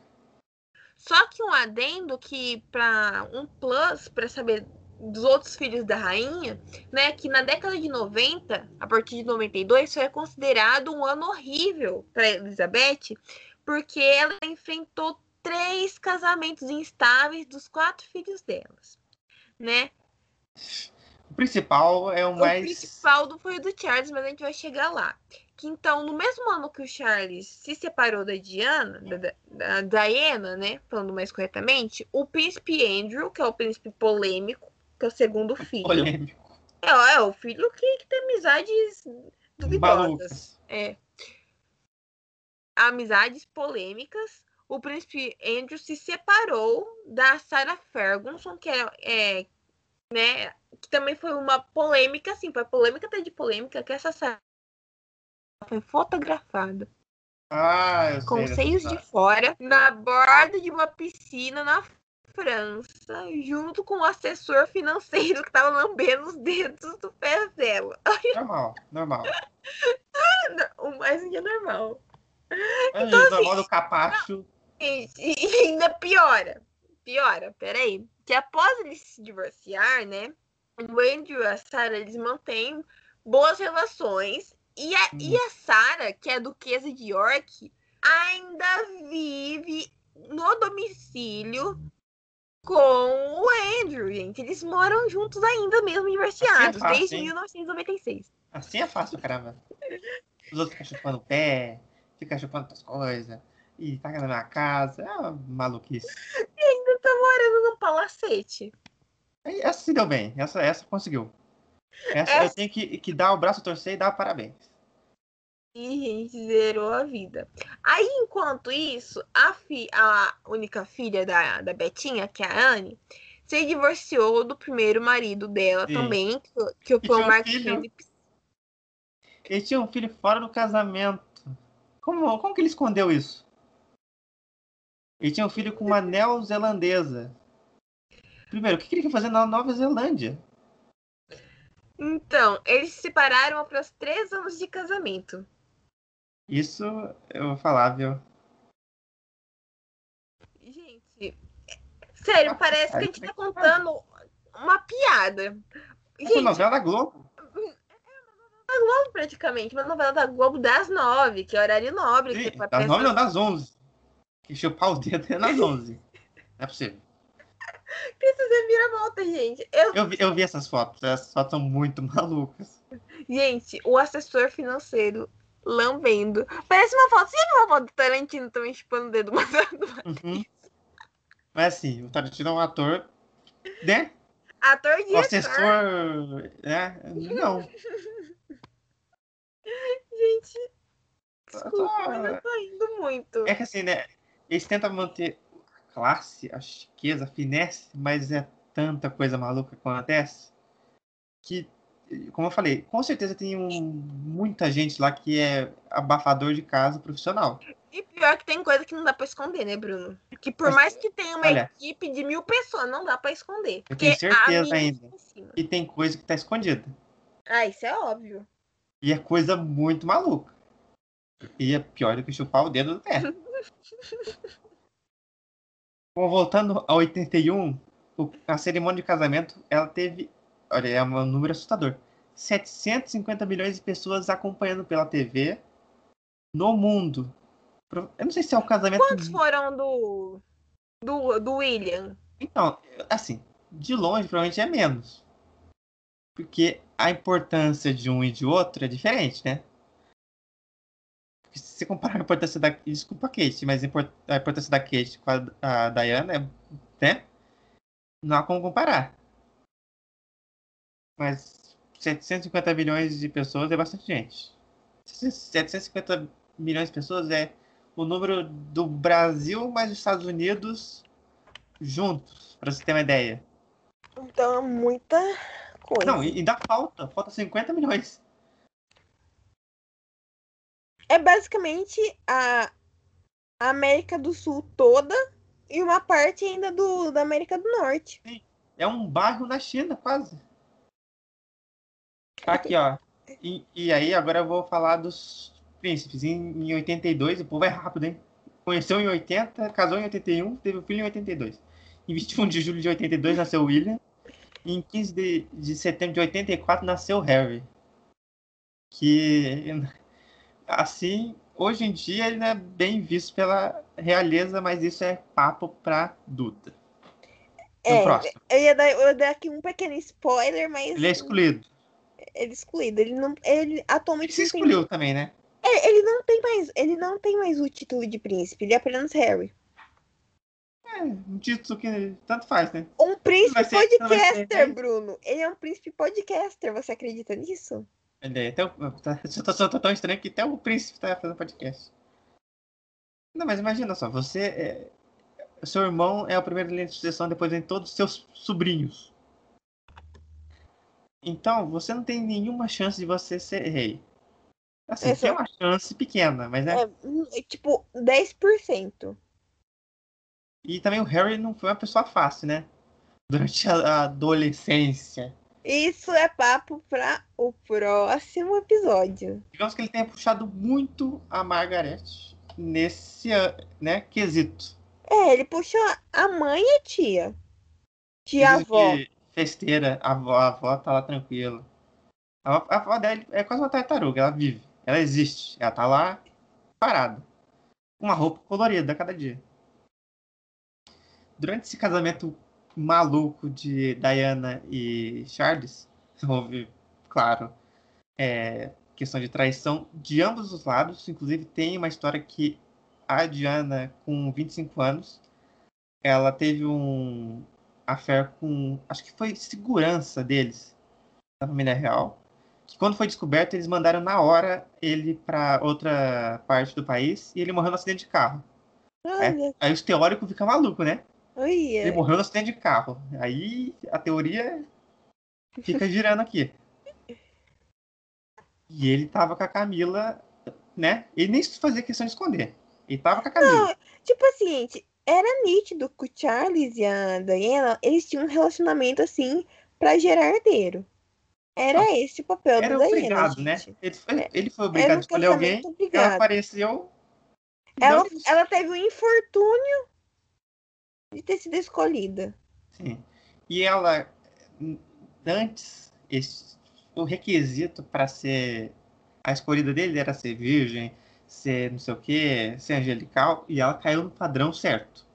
Só que um adendo que para um plus para saber dos outros filhos da rainha, né, que na década de 90, a partir de 92, foi considerado um ano horrível para Elizabeth, porque ela enfrentou três casamentos instáveis dos quatro filhos delas, né? O principal é o mais. O principal foi o do Charles, mas a gente vai chegar lá que então, no mesmo ano que o Charles se separou da Diana, da, da Diana, né, falando mais corretamente, o príncipe Andrew, que é o príncipe polêmico, que é o segundo filho. Polêmico. É, é o filho que, que tem amizades duvidosas. É. Amizades polêmicas. O príncipe Andrew se separou da Sarah Ferguson, que é, é né, que também foi uma polêmica, assim, foi polêmica até de polêmica, que essa Sarah foi fotografada. Ah, com seios de fora, na borda de uma piscina na França, junto com o assessor financeiro que tava lambendo os dedos do pé dela. Normal, normal. o mais é normal. É então, assim, normal do capacho. E, e ainda piora. Piora, peraí. Que após eles se divorciar, né? O Andrew e a Sarah, eles mantêm boas relações e a, e a Sarah, que é a duquesa de York, ainda vive no domicílio com o Andrew, gente. Eles moram juntos ainda mesmo, divorciados, assim é desde hein? 1996. Assim é fácil, caramba. Os outros ficam chupando o pé, ficam chupando outras coisas, e tá na minha casa. É uma maluquice. E ainda tá morando no palacete. Essa se deu bem, essa, essa conseguiu. Essa, essa... eu tenho que, que dar o braço torcer e dar parabéns. E a gente zerou a vida. Aí, enquanto isso, a, fi, a única filha da, da Betinha, que é a Anne, se divorciou do primeiro marido dela Sim. também, que, que foi o Mark um Phillips. Ele tinha um filho fora do casamento. Como, como que ele escondeu isso? Ele tinha um filho com uma neozelandesa. Primeiro, o que ele queria fazer na Nova Zelândia? Então, eles se separaram após três anos de casamento. Isso eu vou falar, viu? Gente, sério, parece que a gente tá contando uma piada. Essa Gente, novela da Globo. Globo praticamente, uma novela da Globo das nove, que é horário nobre. Ih, Que Das pessoa- nove não, das onze. Que chupar o dedo é nas onze. Não é possível. Precisa virar volta, gente. Eu, Eu vi, eu vi essas fotos. Essas fotos são muito malucas. gente, o assessor financeiro lambendo. Parece uma foto. Viu uma foto do Tarantino também chupando o dedo? Mas Uhum. Mas assim, o Tarantino é um ator, né? ator diretor. assessor, né? Não. Gente, desculpa, Só- mas eu tô indo muito. É que assim, né? Eles tentam manter a classe, a chiqueza, a finesse, mas é tanta coisa maluca que acontece que, como eu falei, com certeza tem um- muita gente lá que é abafador de casa profissional. E pior que tem coisa que não dá pra esconder, né, Bruno? Que por Mas, mais que tenha uma olha, equipe de mil pessoas, não dá pra esconder. Eu tenho certeza ainda. E tem coisa que tá escondida. Ah, isso é óbvio. E é coisa muito maluca. E é pior do que chupar o dedo do pé. Bom, voltando a 81, o- a cerimônia de casamento, ela teve, olha, é um número assustador. 750 milhões de pessoas acompanhando pela TV no mundo. Eu não sei se é o casamento. Quantos foram do, do, do William? Então, assim, de longe provavelmente é menos. Porque a importância de um e de outro é diferente, né? Porque se você comparar a importância da. Desculpa a Kate, mas a importância da Kate com a, a Diana é. né? Não há como comparar. Mas 750 milhões de pessoas é bastante gente. 750 milhões de pessoas é o número do Brasil mais os Estados Unidos juntos, pra você ter uma ideia. Então é muita coisa. Não, e ainda falta, falta 50 milhões. É basicamente a América do Sul toda e uma parte ainda do, da América do Norte. É um bairro na China, quase. Tá aqui, ó. E, e aí, agora eu vou falar dos príncipes. Em, em 82, o povo é rápido, hein? Conheceu em 80, casou em 81, teve um filho em 82. Em 21 de julho de 82 nasceu William. E em 15 de, de setembro de 84 nasceu Harry. Que, assim, hoje em dia ele não é bem visto pela realeza, mas isso é papo pra Duda. No É, próximo. eu ia, dar, eu ia dar aqui um pequeno spoiler, mas Ele é excluído. Ele é excluído. Ele não, ele atualmente Ele se não tem- excluiu também, né? É, ele não tem mais, ele não tem mais o título de príncipe, ele é apenas Harry. É, um título que tanto faz, né? Um príncipe ser- ser podcaster, Harry? Bruno. Ele é um príncipe podcaster, você acredita nisso? Aí, até o, tá, só tô tão estranho que até o príncipe tá fazendo podcast. Não, mas imagina só, você é. Seu irmão é o primeiro linha de sucessão, depois vem todos os seus sobrinhos. Então, você não tem nenhuma chance de você ser rei. Assim, Essa- tem uma chance pequena, mas é. É, hum, é tipo 10%. E também o Harry não foi uma pessoa fácil, né? Durante a, adolescência. Isso é papo para o próximo episódio. Digamos que ele tenha puxado muito a Margaret nesse né, quesito. É, ele puxou a mãe e a tia. Tia Dizem avó. que Festeira, a avó, a avó tá lá tranquila. A avó, dela é quase uma tartaruga, ela vive, ela existe, ela tá lá parada. Uma roupa colorida a cada dia. Durante esse casamento maluco de Diana e Charles, houve, claro, é, questão de traição de ambos os lados. Inclusive, tem uma história que a Diana, com 25 anos, ela teve um affair com, acho que foi segurança deles, da família real. Que quando foi descoberto, eles mandaram na hora ele para outra parte do país e ele morreu no acidente de carro. Olha, Aí os teóricos ficam malucos, né? Ele olha. morreu no acidente de carro. Aí a teoria fica girando aqui. E ele tava com a Camila, né? Ele nem fazia questão de esconder. Ele tava com a Camila. Não, tipo assim, era nítido que o Charles e a Diana, eles tinham um relacionamento assim para gerar herdeiro. Era ah, esse o papel era do obrigado, Diana. Né? Ele foi, ele foi obrigado a escolher alguém. Obrigado. Ela apareceu. Ela, ela teve o um infortúnio de ter sido escolhida. Sim. E ela, antes, esse, o requisito para ser a escolhida dele era ser virgem, ser não sei o que, ser angelical, e ela caiu no padrão certo.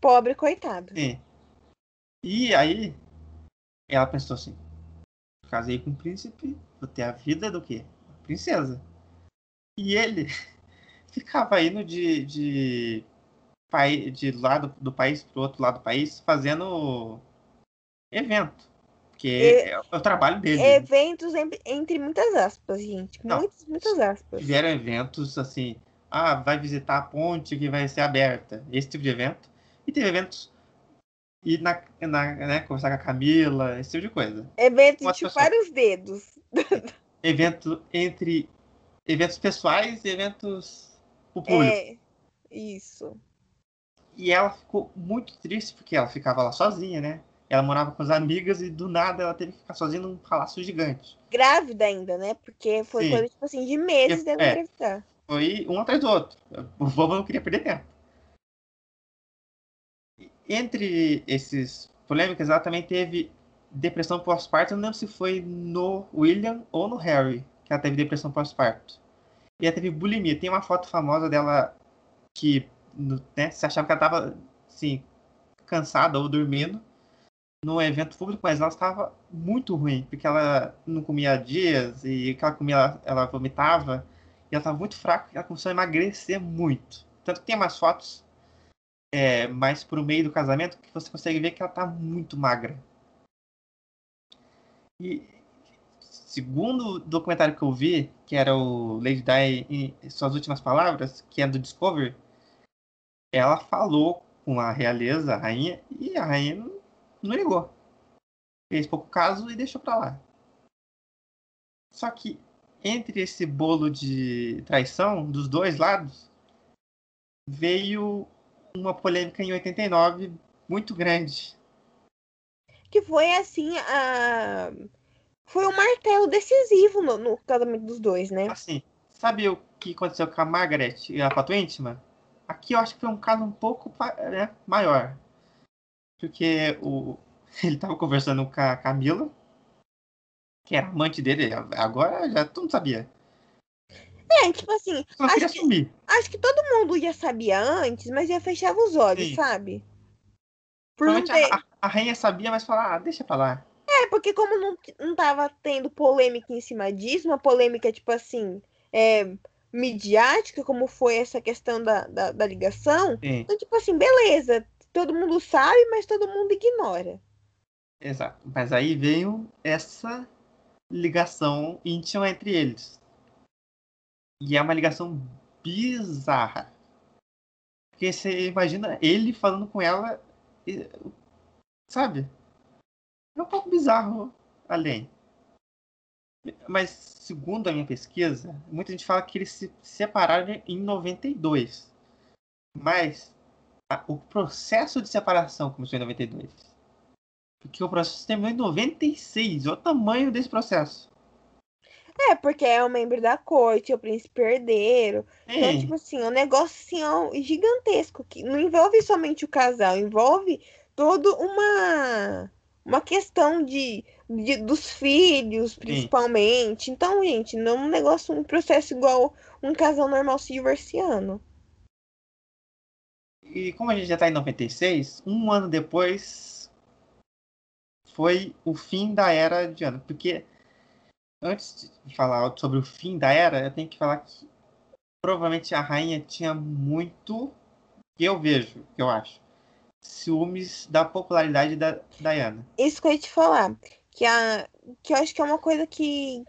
Pobre coitado. Sim. E aí, ela pensou assim: casei com um príncipe, vou ter a vida do quê? Princesa. E ele ficava indo de, de, de lado do país para o outro lado do país fazendo evento. Porque e, é o trabalho dele. Eventos entre, muitas aspas, gente. Não, muitas, muitas aspas. Tiveram eventos assim. Ah, vai visitar a ponte que vai ser aberta. Esse tipo de evento. E teve eventos. E na, na, né, conversar com a Camila, esse tipo de coisa. Evento de chupar os dedos. Evento entre eventos pessoais e eventos pro público. É, isso. E ela ficou muito triste porque ela ficava lá sozinha, né? Ela morava com as amigas e do nada ela teve que ficar sozinha num palácio gigante. Grávida ainda, né? Porque foi Sim. coisa, tipo assim, de meses dela é, engravidar. Foi um atrás do outro. O vovô não queria perder tempo. Entre esses polêmicas, ela também teve depressão pós-parto. Eu não lembro se foi no William ou no Harry que ela teve depressão pós-parto. E ela teve bulimia. Tem uma foto famosa dela que né, se achava que ela tava assim, cansada ou dormindo no evento público, mas ela estava muito ruim, porque ela não comia dias e o que ela comia, ela, ela vomitava, e ela estava muito fraca, ela começou a emagrecer muito. Tanto que tem umas fotos é, mais pro meio do casamento que você consegue ver que ela está muito magra. E segundo documentário que eu vi, que era o Lady Di em suas últimas palavras, que é do Discovery, ela falou com a realeza, a rainha, e a rainha não ligou. Fez pouco caso e deixou pra lá. Só que entre esse bolo de traição dos dois lados veio uma polêmica em 89 muito grande. Que foi assim a foi um martelo decisivo no, no casamento dos dois, né? Assim, sabe o que aconteceu com a Margaret e a foto íntima? Aqui eu acho que foi um caso um pouco né, maior. Porque o, ele tava conversando com a Camila, que era amante dele, agora já todo mundo sabia. É, tipo assim, acho que, acho que todo mundo já sabia antes, mas já fechava os olhos, Sim. sabe? Por ter... a, a, rainha sabia, mas falava, ah, deixa pra lá. É, porque como não, não tava tendo polêmica em cima disso, uma polêmica, tipo assim, é, midiática, como foi essa questão da, da, da ligação, Sim. então, tipo assim, beleza, todo mundo sabe, mas todo mundo ignora. Exato. Mas aí veio essa ligação íntima entre eles. E é uma ligação bizarra. Porque você imagina ele falando com ela, sabe? É um pouco bizarro além. Mas, segundo a minha pesquisa, muita gente fala que eles se separaram em 92. Mas a, o processo de separação começou em 92. Porque o processo terminou em 96. Olha o tamanho desse processo. É, porque é um membro da corte, é o príncipe herdeiro. É. Então, tipo assim, é um negócio ó, gigantesco, que não envolve somente o casal, envolve toda uma uma questão de, de dos filhos, principalmente. Sim. Então, gente, não é um negócio, um processo igual um casal normal se divorciando. E como a gente já tá em 96, um ano depois foi o fim da era de ano. Porque antes de falar sobre o fim da era, eu tenho que falar que provavelmente a rainha tinha muito, que eu vejo, que eu acho, ciúmes da popularidade da Diana. Isso que eu ia te falar. Que, a, que eu acho que é uma coisa que,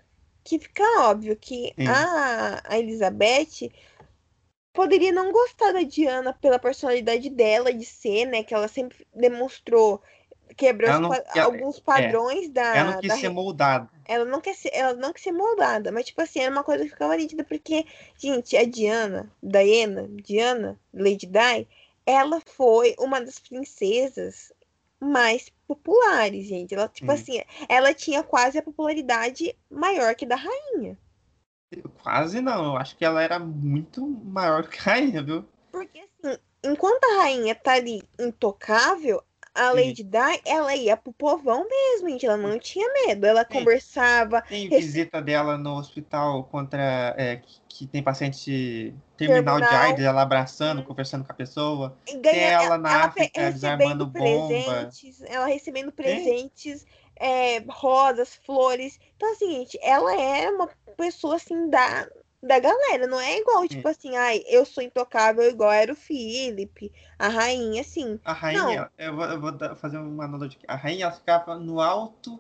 que fica óbvio, que a, a Elizabeth poderia não gostar da Diana pela personalidade dela de ser, né? Que ela sempre demonstrou quebrou não, pa alguns padrões é, da. Ela não quis da... ser moldada. Ela não quer ser, ela não quer ser moldada, mas tipo assim, era uma coisa que ficava nítida, porque, gente, a Diana, Diana, Diana, Lady Di, ela foi uma das princesas mais populares, gente. Ela, tipo Sim. assim, ela tinha quase a popularidade maior que da rainha. Quase não, eu acho que ela era muito maior que a rainha, viu? Porque, assim, enquanto a rainha tá ali intocável, a Sim. Lady Di, ela ia pro povão mesmo, gente. Ela não tinha medo. Ela Sim. conversava, Tem Esse- visita dela no hospital contra é, que, que tem paciente terminal, de Terminal. AIDS, ela abraçando, Hum. conversando com a pessoa. e Tem ganha, ela na ela África desarmando recebendo bomba. presentes, ela recebendo presentes, é, rosas, flores. Então, assim, gente, ela é uma pessoa assim da, da galera, não é igual, tipo assim, ai, eu sou intocável igual era o Philip, a rainha, assim, A rainha, eu vou, eu vou fazer uma analogia aqui. A rainha ficava no alto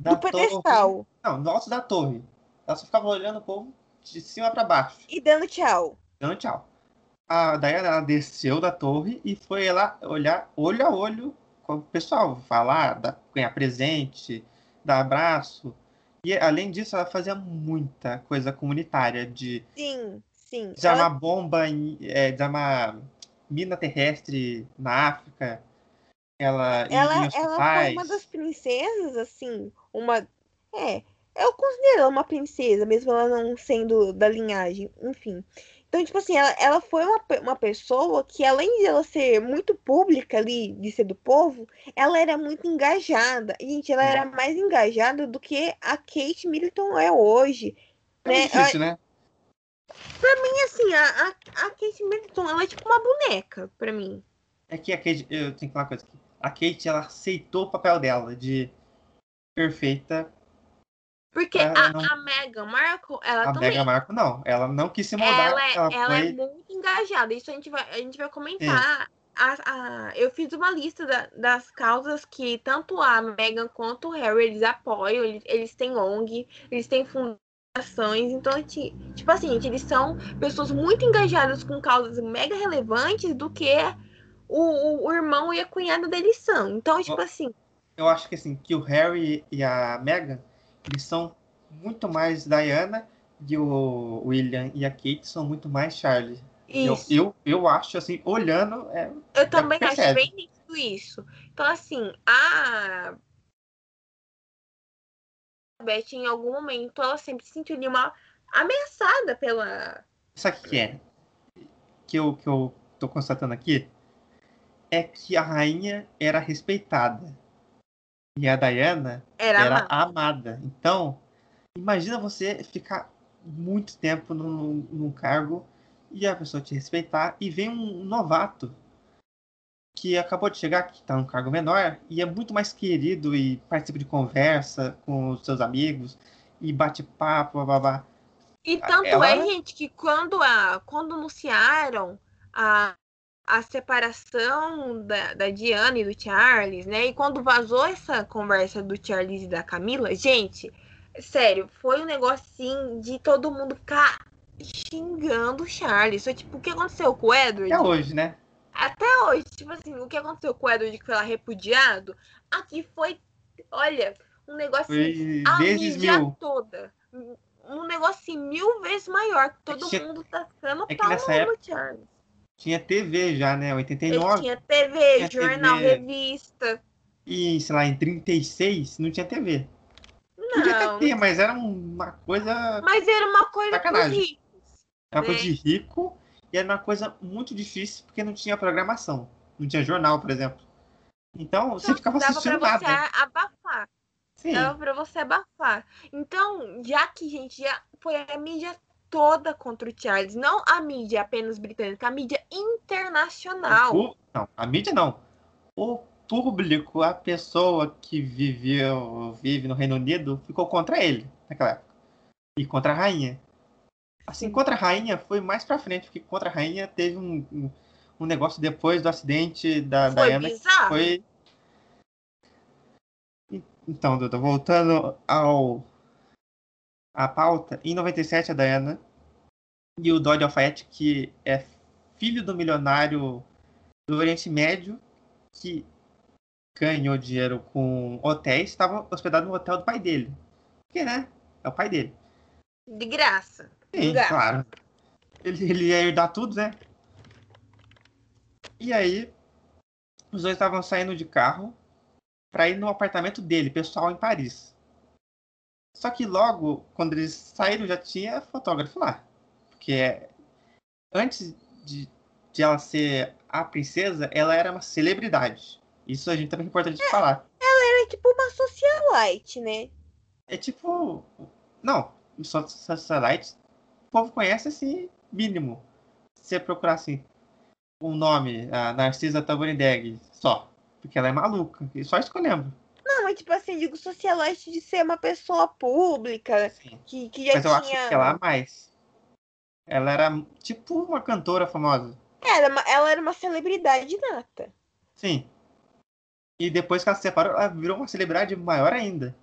da do torre. pedestal. Não, no alto da torre. Ela só ficava olhando o povo de cima para baixo, E dando tchau. dando tchau. A Diana ela desceu da torre e foi lá olhar olho a olho com o pessoal, falar, dar, ganhar presente, dar abraço. E além disso, ela fazia muita coisa comunitária de Sim, sim. desarmar Ela, bomba, em, é, desarmar mina terrestre na África. Ela, ela, ela foi uma das princesas, assim, uma. É, eu considero ela uma princesa, mesmo ela não sendo da linhagem, enfim. Então, tipo assim, ela, ela foi uma, uma pessoa que, além de ela ser muito pública ali, de ser do povo, ela era muito engajada. E, gente, ela É. era mais engajada do que a Kate Middleton é hoje. É né? difícil, né? E, assim, a, a, a Kate Middleton, ela é tipo uma boneca, pra mim. É que a Kate, eu tenho que falar uma coisa aqui. A Kate, ela aceitou o papel dela de perfeita. Porque a, a Meghan Markle, ela A também. Meghan Markle, não. Ela não quis se moldar. ela, é- ela ela é foi... muito engajada. Isso a gente vai, a gente vai comentar. A- a- eu fiz uma lista da- das causas que tanto a Meghan quanto o Harry eles apoiam. Eles, eles têm ONG, eles têm fundações. Então, ti- tipo assim, gente, eles são pessoas muito engajadas com causas mega relevantes do que o, o- o irmão e a cunhada deles são. Então, tipo assim, Eu acho que assim, que o Harry e a Meghan, eles são muito mais Diana e o William e a Kate são muito mais Charlie. Eu, isso. eu, eu acho, assim, olhando, é, Eu também acho bem nítido isso. Então, assim, a Beth, em algum momento, ela sempre se sentiu uma ameaçada pela. Sabe o que que é? Que eu, que eu tô constatando aqui é que a rainha era respeitada e a Diana Era, era amada. amada. Então, imagina você ficar muito tempo num, num cargo e a pessoa te respeitar e vem um novato que acabou de chegar, que está num cargo menor e é muito mais querido e participa de conversa com os seus amigos e bate papo, blá, blá, blá. E tanto ela- é, gente, que quando, a, quando anunciaram a, a separação da, da Diana e do Charles, né? E quando vazou essa conversa do Charles e da Camila, gente, sério, foi um negocinho de todo mundo ficar xingando o Charles. Foi tipo, o que aconteceu com o Edward? Até hoje, né? Até hoje, tipo assim, o que aconteceu com o Edward que foi lá repudiado, aqui foi, olha, um negócio Foi a vezes mídia mil. toda. Um negócio assim, mil vezes maior, que todo tinha- mundo tá ficando é que pau no época- Charles. Tinha TV já, né? Ele 89 tinha TV, tinha jornal, TV. revista. e, sei lá, em 36 não tinha TV. Podia Não, até ter, mas era uma coisa mas era uma coisa Sacanagem. ricos. Era uma coisa né? de rico e era uma coisa muito difícil porque não tinha programação. Não tinha jornal, por exemplo. Então você Então, ficava dava assistindo pra você nada. abafar. Sim. Dava pra você abafar. Então, já que, gente, já foi a mídia toda contra o Charles, não a mídia apenas britânica, a mídia internacional. O- não, a mídia não. O público, a pessoa que viveu, vive no Reino Unido, ficou contra ele naquela época. E contra a rainha. Assim, contra a rainha foi mais pra frente, porque contra a rainha teve um, um, um negócio depois do acidente da Foi Diana que foi. Então, Duda, voltando ao a pauta, em 97 a Diana e o Dodge Alfayette, que é filho do milionário do Oriente Médio, que ganhou dinheiro com hotéis, estava hospedado no hotel do pai dele. Porque, né? É o pai dele. De graça. Sim, Gato. claro. Ele, ele ia herdar tudo, né? E aí, os dois estavam saindo de carro para ir no apartamento dele, pessoal, em Paris. Só que logo, quando eles saíram, já tinha fotógrafo lá. Porque antes de, de ela ser a princesa, ela era uma celebridade. Isso a gente também é importante é, falar. Ela era tipo uma socialite, né? É tipo. Não, socialite. O povo conhece esse mínimo. Se você procurar assim, um nome, a Narcisa Taborindeg, só. Porque ela é maluca. E só isso que eu lembro. Não, mas tipo assim, digo socialite de ser uma pessoa pública. Sim. Que, que já mas eu tinha... acho que ela é mais. Ela era tipo uma cantora famosa. Era uma, ela era uma celebridade nata. Sim. E depois que ela se separou, ela virou uma celebridade maior ainda.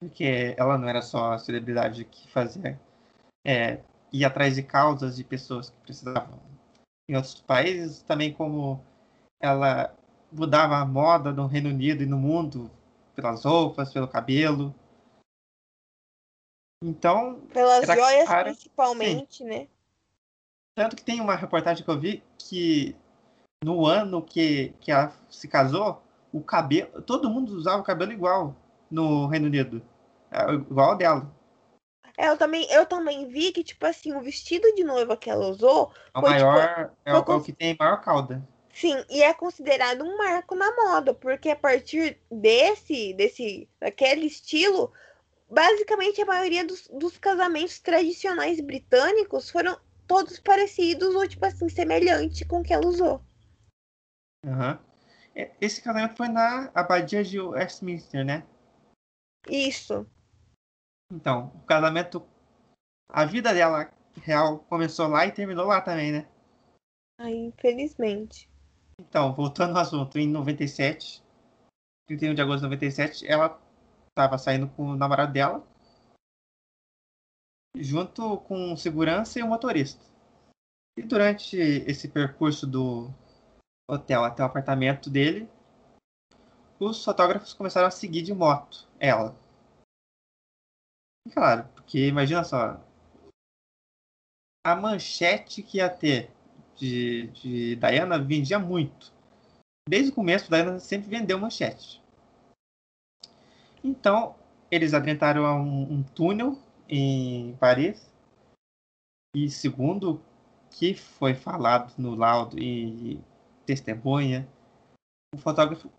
Porque ela não era só a celebridade que fazia. É, ir atrás de causas de pessoas que precisavam. Em outros países, também como ela mudava a moda no Reino Unido e no mundo, pelas roupas, pelo cabelo. Então. Pelas joias, cara... principalmente, Sim. né? Tanto que tem uma reportagem que eu vi que no ano que, que ela se casou, o cabelo. Todo mundo usava o cabelo igual no Reino Unido. É, igual dela. É, eu também, eu também vi que, tipo assim, o vestido de noiva que ela usou. É o foi, maior. Tipo, é, o, é o que tem maior cauda. Sim, e é considerado um marco na moda, porque a partir desse, desse, daquele estilo, basicamente a maioria dos, dos casamentos tradicionais britânicos foram todos parecidos ou, tipo assim, semelhante com o que ela usou. Uhum. Esse casamento foi na abadia de Westminster, né? Isso. Então, o casamento. A vida dela real começou lá e terminou lá também, né? Ai, infelizmente. Então, voltando ao assunto, em 97, 31 de agosto de 97, ela estava saindo com o namorado dela, junto com segurança e o motorista. E durante esse percurso do hotel até o apartamento dele, os fotógrafos começaram a seguir de moto ela. E claro, porque imagina só, a manchete que ia ter de, de Diana vendia muito. Desde o começo, Diana sempre vendeu manchete. Então, eles adentraram um, um túnel em Paris. E segundo que foi falado no laudo e testemunha, o fotógrafo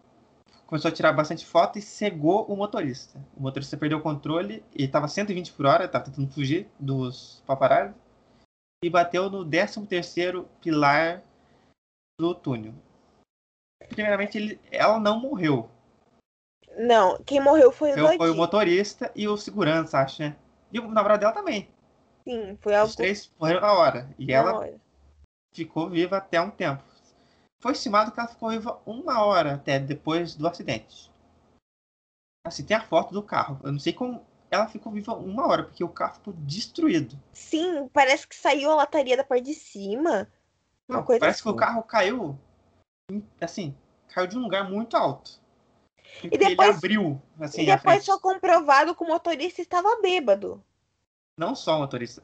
começou a tirar bastante foto e cegou o motorista. O motorista perdeu o controle e estava 120 por hora, estava tentando fugir dos paparazzi e bateu no 13º pilar do túnel. Primeiramente, ele, ela não morreu. Não, quem morreu foi o Foi o motorista e o segurança, acho, né? E o namorado dela também. Sim, foi algo... Os três morreram na hora. E na ela hora. ficou viva até um tempo. Foi estimado que ela ficou viva uma hora até depois do acidente. Assim, tem a foto do carro. Eu não sei como ela ficou viva uma hora, porque o carro ficou destruído. Sim, parece que saiu a lataria da parte de cima. Não, parece assim. que o assim. carro caiu. Assim, caiu de um lugar muito alto. E depois, ele abriu, assim, e depois foi comprovado que o motorista estava bêbado. Não só o motorista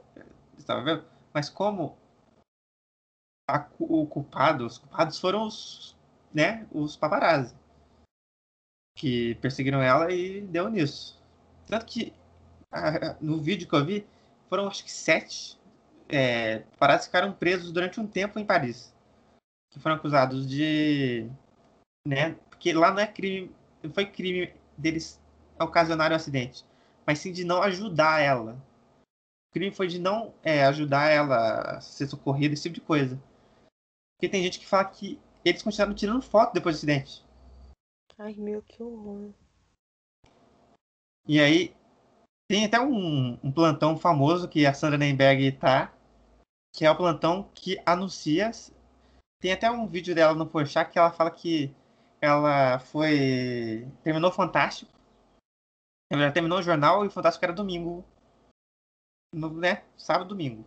estava bêbado, mas como a, o culpado, os culpados foram os, né, os paparazzi. Que perseguiram ela e deu nisso. Tanto que no vídeo que eu vi, foram acho que sete é, parados ficaram presos durante um tempo em Paris. Que foram acusados de. Né, porque lá não é crime. Não foi crime deles ocasionar o acidente, mas sim de não ajudar ela. O crime foi de não é, ajudar ela a ser socorrida, esse tipo de coisa. Porque tem gente que fala que eles continuaram tirando foto depois do acidente. Ai, meu, que horror. E aí, tem até um, um plantão famoso que a Sandra Nemberg tá, que é o plantão que anuncia. Tem até um vídeo dela no Porchat que ela fala que ela foi. terminou Fantástico. Ela terminou o jornal e o Fantástico era domingo. No, né? Sábado, domingo.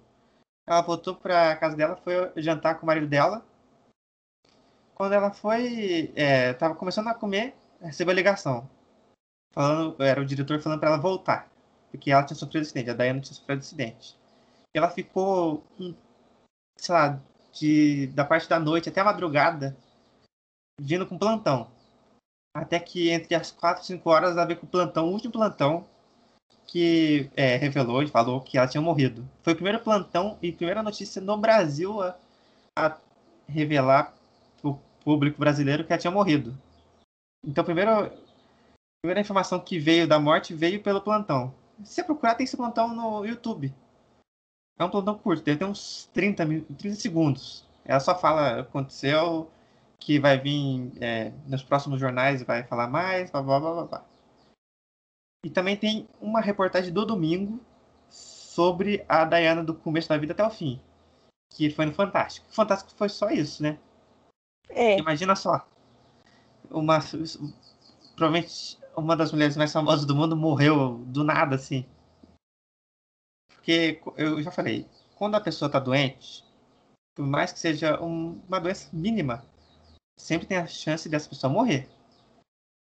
Ela voltou pra casa dela, foi jantar com o marido dela. Quando ela foi. É, tava começando a comer, recebeu a ligação falando, era o diretor falando para ela voltar, porque ela tinha sofrido acidente, a Diana tinha sofrido acidente. Ela ficou, sei lá, de, da parte da noite até a madrugada, vindo com plantão. Até que entre as 4 e 5 horas ela veio com o plantão, o último plantão, que é, revelou e falou que ela tinha morrido. Foi o primeiro plantão e primeira notícia no Brasil a, a revelar o público brasileiro que ela tinha morrido. Então, primeiro, primeira informação que veio da morte veio pelo plantão. Se você procurar, tem esse plantão no YouTube. É um plantão curto, deve ter uns 30, 30 segundos. Ela só fala aconteceu, que vai vir é, nos próximos jornais vai falar mais, blá blá blá blá. E também tem uma reportagem do domingo sobre a Diana do começo da vida até o fim. Que foi no Fantástico. O Fantástico foi só isso, né? É. Imagina só. Uma. Provavelmente uma das mulheres mais famosas do mundo morreu do nada, assim. Porque eu já falei, quando a pessoa tá doente, por mais que seja um, uma doença mínima, sempre tem a chance dessa pessoa morrer.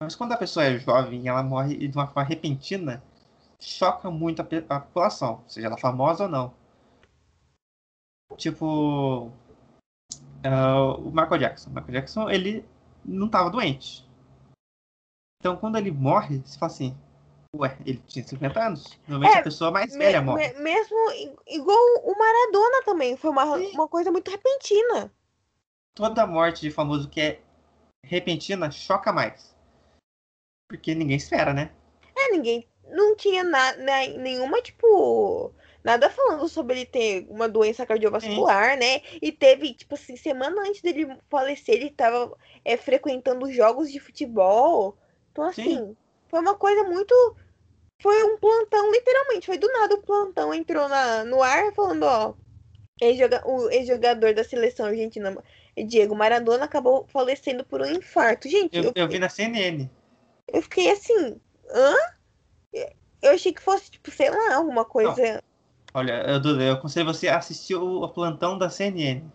Mas quando a pessoa é jovem e ela morre de uma forma repentina, choca muito a, a população, seja ela famosa ou não. Tipo, uh, o Michael Jackson. O Michael Jackson, ele não estava doente. Então, quando ele morre, você fala assim, ué, ele tinha 50 anos. Normalmente É, a pessoa mais Me- velha morre. me- mesmo igual o Maradona também, foi uma, Sim. uma coisa muito repentina. Toda morte de famoso que é repentina choca mais. Porque ninguém espera, né? É, ninguém. Não tinha na, na- nenhuma, tipo. Nada falando sobre ele ter uma doença cardiovascular, né? E teve, tipo assim, semana antes dele falecer, ele tava é, frequentando jogos de futebol. Então, assim, Sim. foi uma coisa muito. Foi um plantão, literalmente. Foi do nada o plantão entrou na, no ar falando, ó. O ex-jogador da seleção argentina, Diego Maradona, acabou falecendo por um infarto. Gente, Eu, eu, eu vi na CNN. eu fiquei assim, hã? Eu achei que fosse, tipo, sei lá, alguma coisa. Olha, eu, Duda, eu aconselho você a assistir o, o plantão da CNN.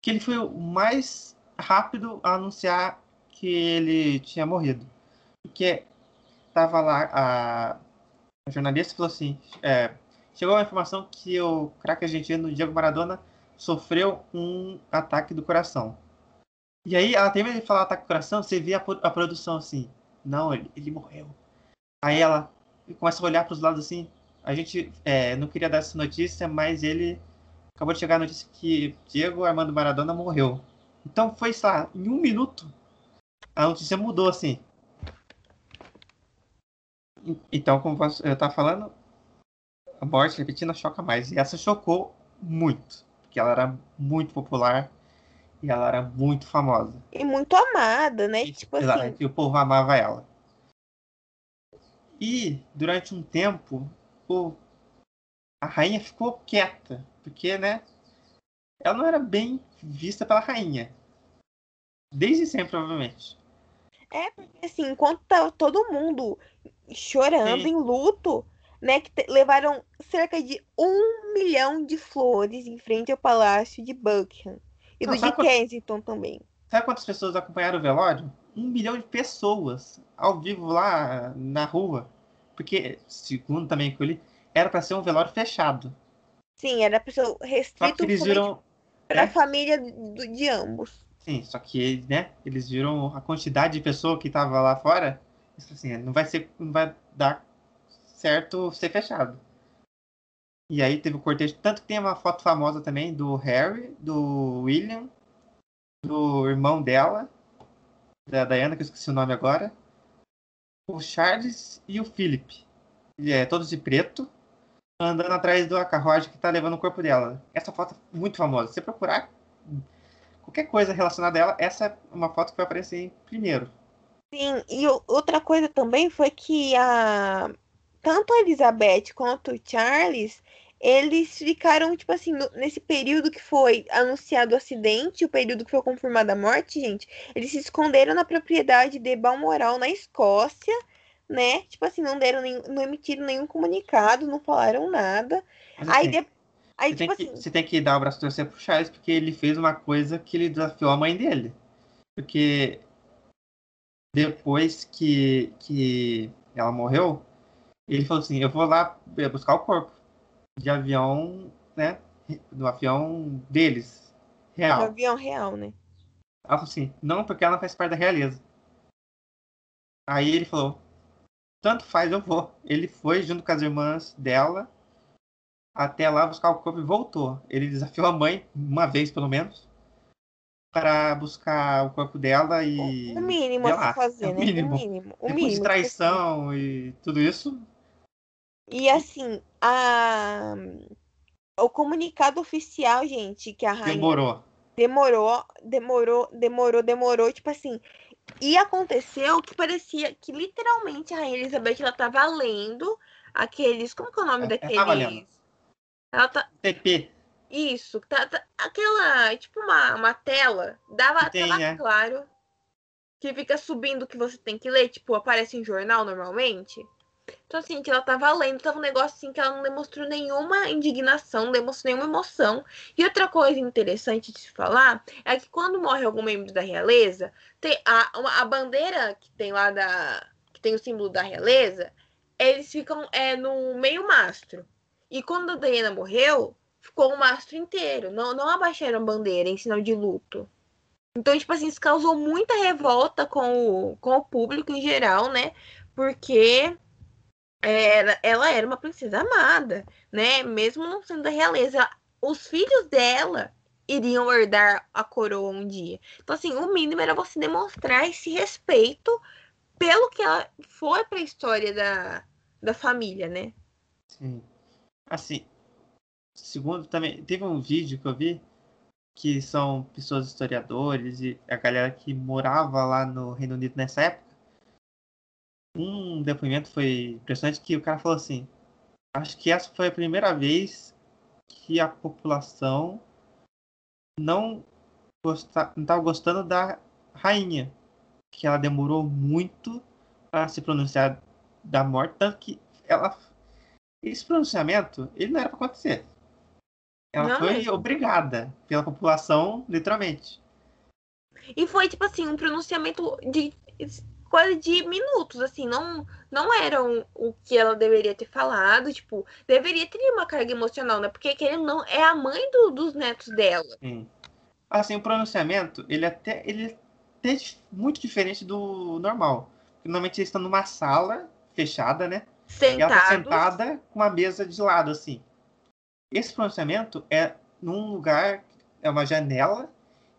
Que ele foi o mais rápido a anunciar que ele tinha morrido. Porque tava lá a, a jornalista falou assim: é, chegou a informação que o craque argentino Diego Maradona sofreu um ataque do coração. E aí ela termina de falar ataque do coração, você vê a, a produção assim: não, ele, ele morreu. Aí ela começa a olhar para os lados assim: a gente é, não queria dar essa notícia, mas ele acabou de chegar a notícia que Diego Armando Maradona morreu. Então foi, sei lá, em um minuto a notícia mudou assim. Então, como eu estava falando, a morte repentina choca mais. E essa chocou muito, porque ela era muito popular e ela era muito famosa. E muito amada, né? Tipo Exato, assim. E o povo amava ela. E, durante um tempo, o- a rainha ficou quieta, porque, né, ela não era bem vista pela rainha. Desde sempre, provavelmente. É, porque assim, enquanto tava todo mundo chorando Sim. em luto, né? Que levaram cerca de um milhão de flores em frente ao palácio de Buckingham. E Não, do de Kensington também. Sabe quantas pessoas acompanharam o velório? Um milhão de pessoas ao vivo lá na rua. Porque, segundo também que eu li, era para ser um velório fechado. Sim, era pessoa Só restrito somente viram. pra é, família de ambos. Sim, só que, né, eles viram a quantidade de pessoa que tava lá fora. Assim, não vai ser, não vai dar certo ser fechado. E aí teve o cortejo, tanto que tem uma foto famosa também do Harry, do William, do irmão dela, da Diana, que eu esqueci o nome agora, o Charles e o Philip. É, todos de preto, andando atrás da carruagem que tá levando o corpo dela. Essa foto é muito famosa. Se você procurar qualquer coisa relacionada a ela, essa é uma foto que vai aparecer primeiro. Sim, e outra coisa também foi que a tanto a Elizabeth quanto o Charles, eles ficaram, tipo assim, no- nesse período que foi anunciado o acidente, o período que foi confirmada a morte, gente, eles se esconderam na propriedade de Balmoral, na Escócia, né? Tipo assim, não deram nenhum, não emitiram nenhum comunicado, não falaram nada. Mas, Aí, assim, de, aí você, tem tipo que, assim, você tem que dar o braço a torcer pro Charles, porque ele fez uma coisa que ele desafiou a mãe dele. Porque depois que, que ela morreu, ele falou assim, eu vou lá buscar o corpo de avião, né? Do avião deles, real. No avião real, né? Ela falou assim, não, porque ela não faz parte da realeza. Aí ele falou, tanto faz, eu vou. Ele foi junto com as irmãs dela até lá buscar o corpo e voltou. Ele desafiou a mãe, uma vez pelo menos, para buscar o corpo dela e. O mínimo a se fazer, é o né? mínimo. O mínimo. O Depois mínimo. traição e tudo isso, E assim, a... o comunicado oficial, gente, que a rainha demorou. demorou, demorou, demorou, demorou, tipo assim. E aconteceu que parecia que literalmente a Rainha Elizabeth ela tava lendo aqueles. Como que é o nome É, daqueles? Ela tá. TP. Isso, tá, tá- aquela, tipo uma, uma tela, dava tem, tava é. claro que fica subindo o que você tem que ler, tipo, aparece em jornal normalmente. Então, assim, que ela tava lendo, tava um negócio assim que ela não demonstrou nenhuma indignação, não demonstrou nenhuma emoção. E outra coisa interessante de se falar é que quando morre algum membro da realeza, tem a, uma- a bandeira que tem lá da. que tem o símbolo da realeza, eles ficam é, no meio mastro. E quando a Diana morreu, ficou o mastro inteiro. Não, não abaixaram a bandeira em sinal de luto. Então, tipo assim, isso causou muita revolta com o, com o público em geral, né? Porque era, ela era uma princesa amada, né? Mesmo não sendo da realeza. Os filhos dela iriam herdar a coroa um dia. Então, assim, o mínimo era você demonstrar esse respeito pelo que ela foi pra história da, da família, né? Sim. Assim, segundo também, teve um vídeo que eu vi que são pessoas historiadores e a galera que morava lá no Reino Unido nessa época. Um depoimento foi impressionante que o cara falou assim: Acho que essa foi a primeira vez que a população não gosta, não estava gostando da rainha, que ela demorou muito para se pronunciar da morte, tanto que ela esse pronunciamento, ele não era para acontecer. Ela Não foi obrigada pela população, literalmente. E foi, tipo assim, um pronunciamento de coisa de minutos, assim, não, não era um- o que ela deveria ter falado, tipo, deveria ter uma carga emocional, né? Porque ele não é a mãe do- dos netos dela. Sim. Assim, o pronunciamento, ele até ele é muito diferente do normal. Porque normalmente eles estão numa sala fechada, né? E ela tá Sentados. sentada com uma mesa de lado, assim. Esse pronunciamento é num lugar, é uma janela,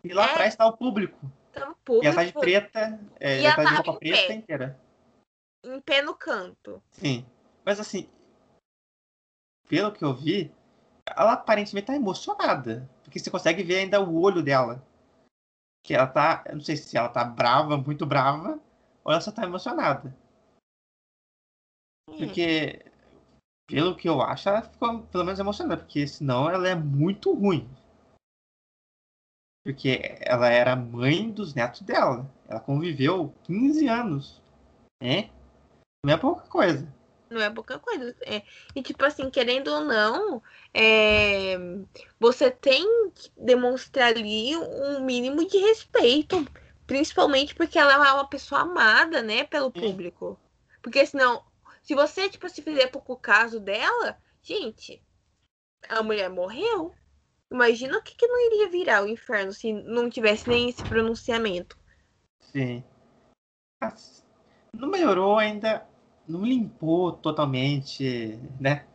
e lá É. atrás está o público. E ela tá de público preta, é, E ela ela tá de roupa preta pé. inteira. em pé no canto. Sim. Mas assim, pelo que eu vi, ela aparentemente tá emocionada. Porque você consegue ver ainda o olho dela. Que ela tá. Eu não sei se ela tá brava, muito brava, ou ela só tá emocionada. Hum. Porque, pelo que eu acho, ela ficou pelo menos emocionada. Porque senão ela é muito ruim. Porque ela era mãe dos netos dela. Ela conviveu 15 anos. Né? Não é pouca coisa. Não é pouca coisa. É, e, tipo assim, querendo ou não, é, você tem que demonstrar ali um mínimo de respeito. Principalmente porque ela é uma pessoa amada, né, pelo público. Porque senão, se você, tipo, se fizer pouco caso dela, gente, a mulher morreu. Imagina o que, que não iria virar o inferno se não tivesse nem esse pronunciamento. Sim. Mas não melhorou ainda, não limpou totalmente, né?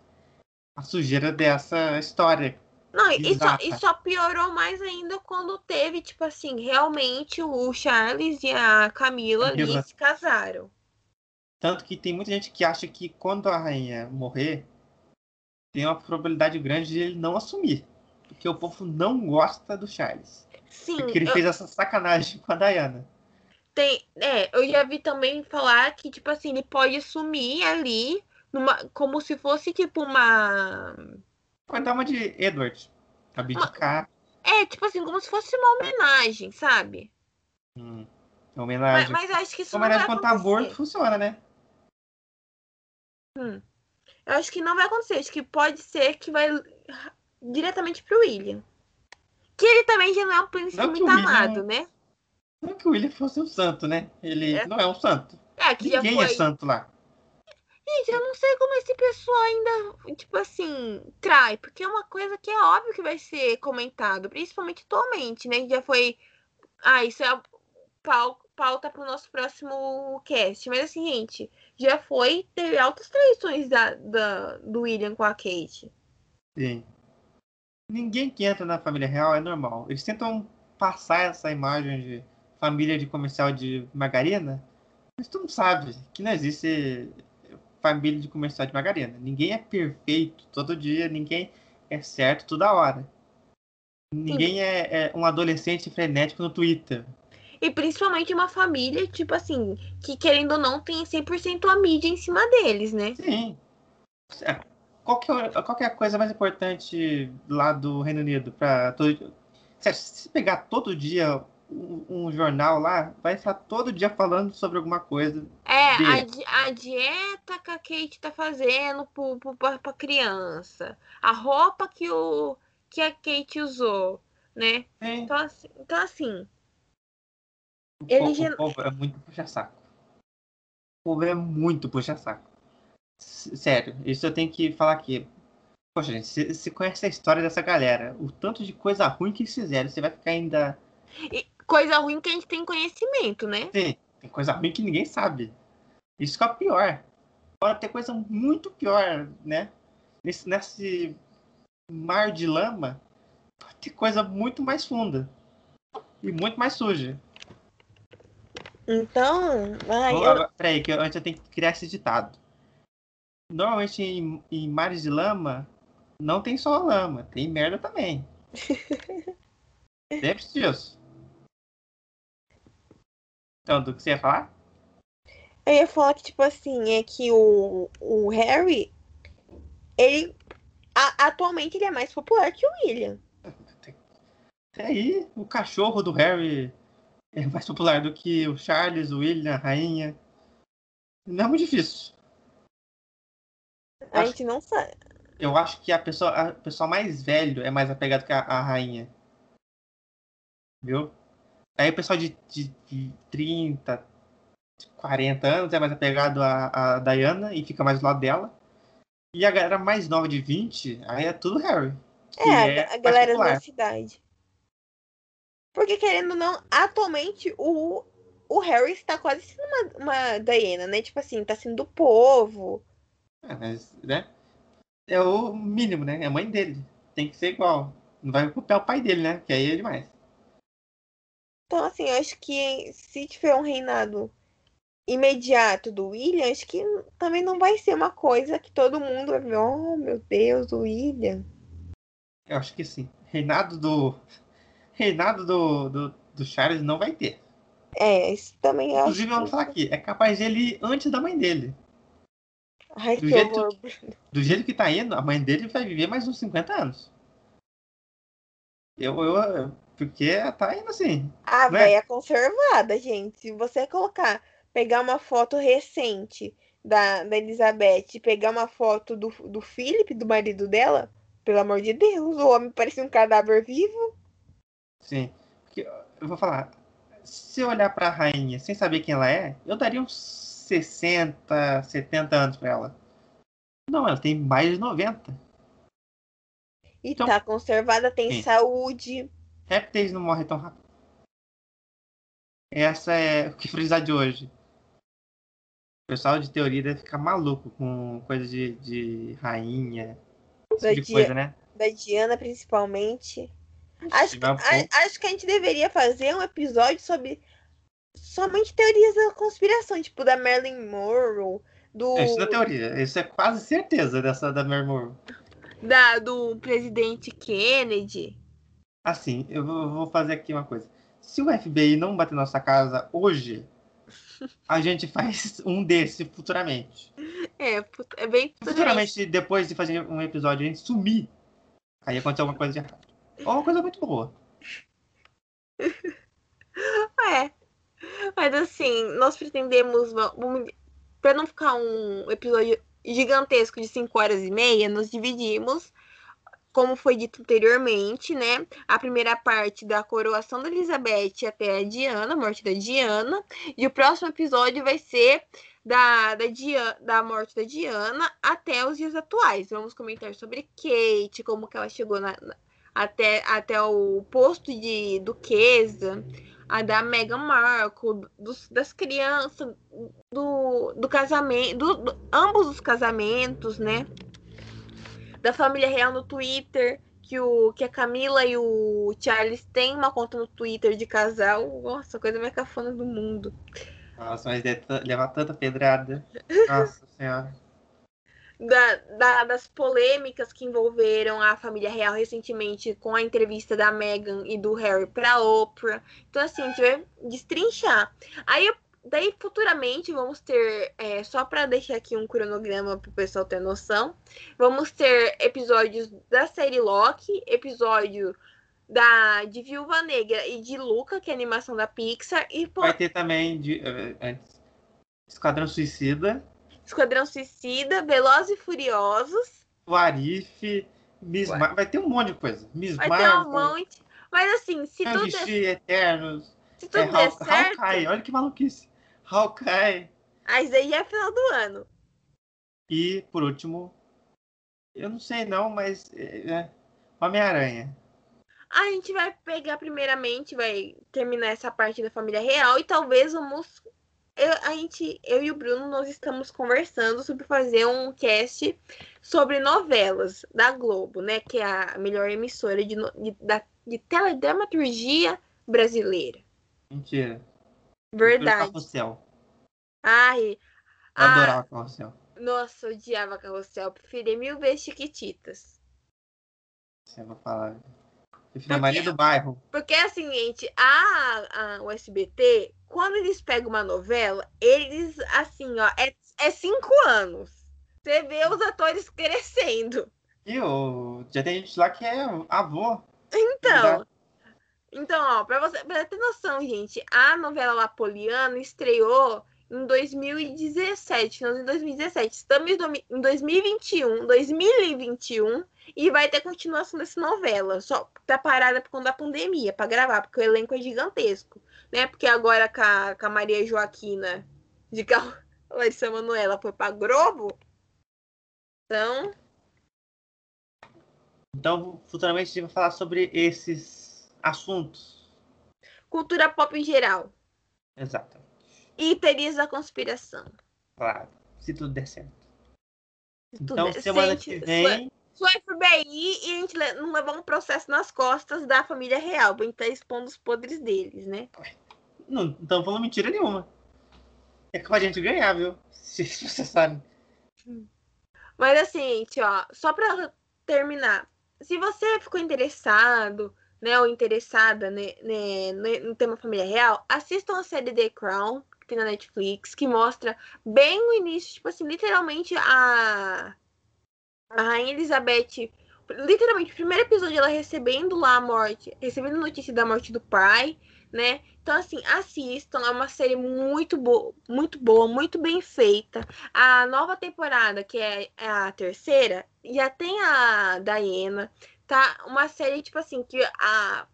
A sujeira dessa história. Não, e só, e só piorou mais ainda quando teve, tipo assim, realmente o Charles e a Camila ali Camila. se casaram. Tanto que tem muita gente que acha que quando a rainha morrer, tem uma probabilidade grande de ele não assumir. Porque o povo não gosta do Charles. Sim, Porque ele eu, fez essa sacanagem com a Diana. tem, é, eu já vi também falar que, tipo assim, ele pode sumir ali numa, como se fosse, tipo, uma. Vai dar uma de Edward. Abdicar. É, tipo assim, como se fosse uma homenagem, sabe? Hum, Mas, homenagem. mas eu acho que isso não vai homenagem contra acontecer. aborto funciona, né? Eu acho que não vai acontecer. Acho que pode ser que vai diretamente pro William. Que ele também já não é um príncipe Não que muito William- amado, né? Não que o William fosse um santo, né? Ele É. não é um santo. É, que Ninguém foi. é santo lá. Gente, eu não sei como esse pessoal ainda, tipo assim, trai, porque é uma coisa que é óbvio que vai ser comentado, principalmente atualmente, né? Já foi. Ah, isso é pauta para o nosso próximo cast. Mas assim, gente, já foi. Teve altas traições da, da, do William com a Kate. Sim. Ninguém que entra na família real é normal. Eles tentam passar essa imagem de família de comercial de margarina, mas tu não sabe que não existe família de comercial de margarina. Ninguém é perfeito todo dia, ninguém é certo toda hora. Ninguém é, é, um adolescente frenético no Twitter. E principalmente uma família, tipo assim, que querendo ou não tem 100% a mídia em cima deles, né? Sim. É, qual que, é, qual que é a coisa mais importante lá do Reino Unido? Pra todo... Se pegar todo dia um, um, jornal lá, vai estar todo dia falando sobre alguma coisa. É, a, a, dieta que a Kate tá fazendo pro, pro, pra, pra criança. A roupa que, o, que a Kate usou, né? É. Então, assim, então, assim o, ele povo, o povo é muito puxa-saco. O povo é muito puxa-saco. Sério, isso eu tenho que falar aqui. Poxa, gente, você, você conhece a história dessa galera. O tanto de coisa ruim que eles fizeram, você vai ficar ainda. E coisa ruim que a gente tem conhecimento, né? Sim, tem coisa ruim que ninguém sabe. Isso que é o pior. Pode ter coisa muito pior, né? Nesse, nesse mar de lama, pode ter coisa muito mais funda. E muito mais suja. Então. Ai, eu... Peraí, que antes eu tenho que criar esse ditado. Normalmente em, em mares de lama, não tem só lama, tem merda também. Lembre-se disso. Então, do que você ia falar? Eu ia falar que, tipo assim, é que o, o Harry, ele. A, atualmente ele é mais popular que o William. Até aí, o cachorro do Harry é mais popular do que o Charles, o William, a rainha. Não é muito difícil. A acho, gente não sabe. Eu acho que a pessoa, a pessoa mais velho é mais apegado que a, a rainha. Viu? Aí o pessoal de, de, de 30, 40 anos é mais apegado a, a Diana e fica mais do lado dela. E a galera mais nova de 20, aí é tudo Harry. É, é, a galera da cidade. Porque, querendo ou não, atualmente o, o Harry está quase sendo uma, uma Diana, né? Tipo assim, tá sendo do povo. É, mas, né? É o mínimo, né? É a mãe dele. Tem que ser igual. Não vai copiar o pai dele, né? Que aí é demais. Então, assim, eu acho que se tiver um reinado imediato do William, acho que também não vai ser uma coisa que todo mundo vai ver, oh meu Deus, o William. Eu acho que sim. Reinado do reinado do, do, do Charles não vai ter. É, isso também é. Inclusive, vamos falar aqui, é capaz dele ir antes da mãe dele. Ai, do, jeito, horror. do jeito que tá indo, a mãe dele vai viver mais uns 50 anos. Eu, eu, porque tá indo assim. A né? velha conservada, gente. Se você colocar, pegar uma foto recente da, da Elizabeth e pegar uma foto do, do Philip, do marido dela, pelo amor de Deus, o homem parece um cadáver vivo. Sim. Porque, eu vou falar, se eu olhar pra rainha sem saber quem ela é, eu daria uns 60, 70 anos pra ela. Não, ela tem mais de 90. E então, tá conservada, tem sim. saúde. Répteis não morrem tão rápido. Essa é o que frisar de hoje. O pessoal de teoria deve ficar maluco com coisa de, de rainha. Da, tipo de coisa, né? da Diana, principalmente. Acho que, a, acho que a gente deveria fazer um episódio sobre somente teorias da conspiração, tipo da Marilyn Monroe, do. É, isso não é teoria, isso é quase certeza dessa da Marilyn Monroe. Da, do presidente Kennedy. Assim, eu vou fazer aqui uma coisa. Se o FBI não bater na nossa casa hoje, a gente faz um desse futuramente. É, é bem futuramente. Futuramente, depois de fazer um episódio, a gente sumir, aí aconteceu alguma coisa de errado. Ou uma coisa muito boa. É. Mas assim, nós pretendemos. Para não ficar um episódio gigantesco de 5 horas e meia, nós dividimos, como foi dito anteriormente, né? A primeira parte da coroação da Elizabeth até a Diana, a morte da Diana. E o próximo episódio vai ser da, da, Dia, da morte da Diana até os dias atuais. Vamos comentar sobre Kate, como que ela chegou na, até, até o posto de duquesa, a da Meghan Markle, dos, das crianças, do, do casamento, do, do, ambos os casamentos, né? Da família real no Twitter, que, o, que a Camila e o Charles têm uma conta no Twitter de casal. Nossa, coisa mais cafona do mundo. Nossa, mas deve levar tanta pedrada. Nossa senhora. Da, da, das polêmicas que envolveram a família real recentemente com a entrevista da Meghan e do Harry para Oprah. Então, assim, a gente vai destrinchar. Aí, daí, futuramente, vamos ter, é, só para deixar aqui um cronograma para o pessoal ter noção, vamos ter episódios da série Loki, episódio da, de Viúva Negra e de Luca, que é animação da Pixar. E, Vai ter também de, uh, antes, Esquadrão Suicida. Esquadrão Suicida, Velozes e Furiosos. O Arif, Miss Mar... vai ter um monte de coisa. Miss vai Marvel. ter um monte. Mas assim, se tudo der... Eternos. Se tudo é, der Haw... certo... Hawkeye, olha que maluquice. Hawkeye. Ah, isso aí é final do ano. E, por último, eu não sei não, mas é, é Homem-Aranha. A gente vai pegar primeiramente, vai terminar essa parte da família real e talvez vamos eu, a gente, eu e o Bruno, nós estamos conversando sobre fazer um cast sobre novelas da Globo, né? Que é a melhor emissora de, de, de teledramaturgia brasileira. Mentira. Verdade. Carrossel. Ai. Eu ah, adorava Carrossel. Nossa, odiava Carrossel. Preferia mil vezes Chiquititas. Você vai falar. Prefiro a Maria do Bairro. Porque é o seguinte, a, a, o SBT quando eles pegam uma novela, eles, assim, ó, é, é cinco anos. Você vê os atores crescendo. E o... já tem gente lá que é avô. Então. Então, ó, pra você pra ter noção, gente, a novela Lapoliano estreou em 2017, nós em 2017. Estamos em 2021, 2021 e vai ter continuação dessa novela. Só tá parada por conta da pandemia para gravar, porque o elenco é gigantesco né? Porque agora com a, com a Maria Joaquina de Cal... Larissa Manoela foi pra Globo. Então. Então, futuramente a gente vai falar sobre esses assuntos. Cultura pop em geral. Exatamente. E teorias da conspiração. Claro, se tudo der certo. Se então, semana que vem. Sou FBI e a gente não levar um processo nas costas da família real. A gente tá expondo os podres deles, né? Não estamos falando mentira nenhuma. É capaz de a gente ganhar, viu? Se processarem. Mas assim, gente, ó, só pra terminar. Se você ficou interessado, né, ou interessada né, né, no tema família real, assistam a série The Crown, que tem na Netflix, que mostra bem o início, tipo assim, literalmente a, a Rainha Elizabeth literalmente, o primeiro episódio ela recebendo lá a morte, recebendo notícia da morte do pai, né? Então, assim, assistam. É uma série muito boa, muito boa, muito bem feita. A nova temporada, que é, é a terceira, já tem a Diana. Tá uma série, tipo assim, que a.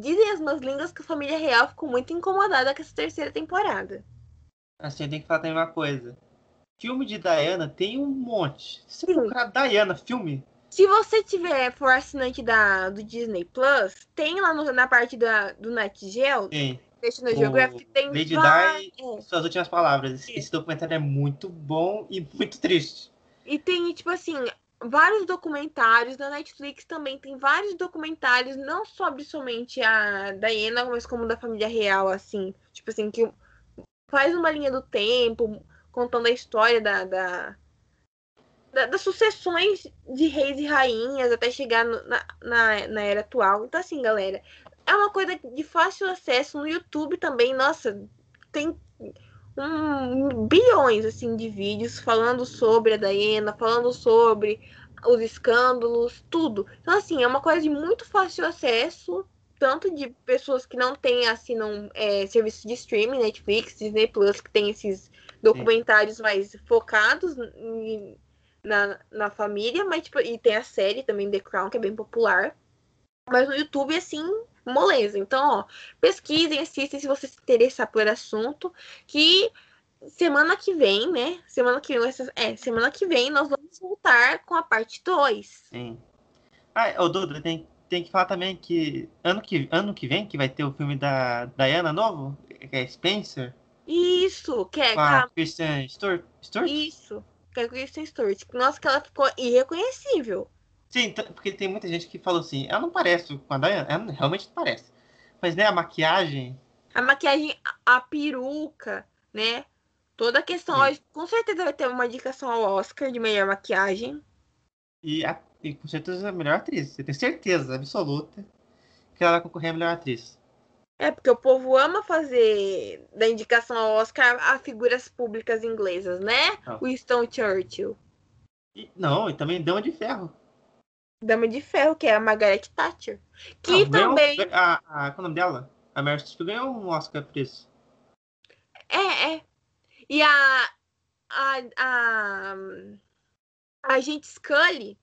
Dizem as más línguas que a família real ficou muito incomodada com essa terceira temporada. Assim, tem que falar também uma coisa. Filme de Diana tem um monte. Se você procurar Diana, filme, se você tiver for assinante da, do Disney Plus, tem lá no, na parte da, do NetGeo, Sim. National Geographic, tem Lady Di, é. suas últimas palavras. Esse, esse documentário é muito bom e muito triste. E tem, tipo assim, vários documentários. Na Netflix também tem vários documentários, não sobre somente a Diana, mas como da família real, assim. Tipo assim, que faz uma linha do tempo, contando a história da, da das sucessões de reis e rainhas até chegar no, na, na, na, era atual. Então, assim, galera, é uma coisa de fácil acesso no YouTube também. Nossa, tem um, bilhões assim de vídeos falando sobre a Diana, falando sobre os escândalos, tudo. Então, assim, é uma coisa de muito fácil acesso, tanto de pessoas que não têm, assinam é, serviços de streaming, Netflix, Disney Plus, que tem esses documentários Sim. mais focados em, na, na família, mas tipo, e tem a série também The Crown, que é bem popular. Mas no YouTube, assim, moleza. Então, ó, pesquisem, assistem se você se interessar por assunto, que semana que vem, né? Semana que vem, é, semana que vem nós vamos voltar com a parte 2. Sim. Ah, ô Duda, tem, tem que falar também que ano, que ano que vem que vai ter o filme da Diana novo, que é Spencer. Isso, que é com a Kristen Stewart. Stewart? Isso, que é Kristen Stewart. Nossa, que ela ficou irreconhecível. Sim, porque tem muita gente que falou assim, ela não parece com a Diana, ela realmente não parece. Mas, né, a maquiagem... A maquiagem, a peruca, né? Toda a questão, com certeza vai ter uma indicação ao Oscar de melhor maquiagem. E, a, e com certeza a melhor atriz. Você tem certeza absoluta que ela vai concorrer a melhor atriz. É, porque o povo ama fazer da indicação ao Oscar a figuras públicas inglesas, né? Não. Winston Churchill. E, não, e também Dama de Ferro. Dama de Ferro, que é a Margaret Thatcher. Que não, também. Ganhou, a, a, qual é o nome dela? A Meryl Streep ganhou um Oscar por isso. É, é. E a. A. A, a gente Scully,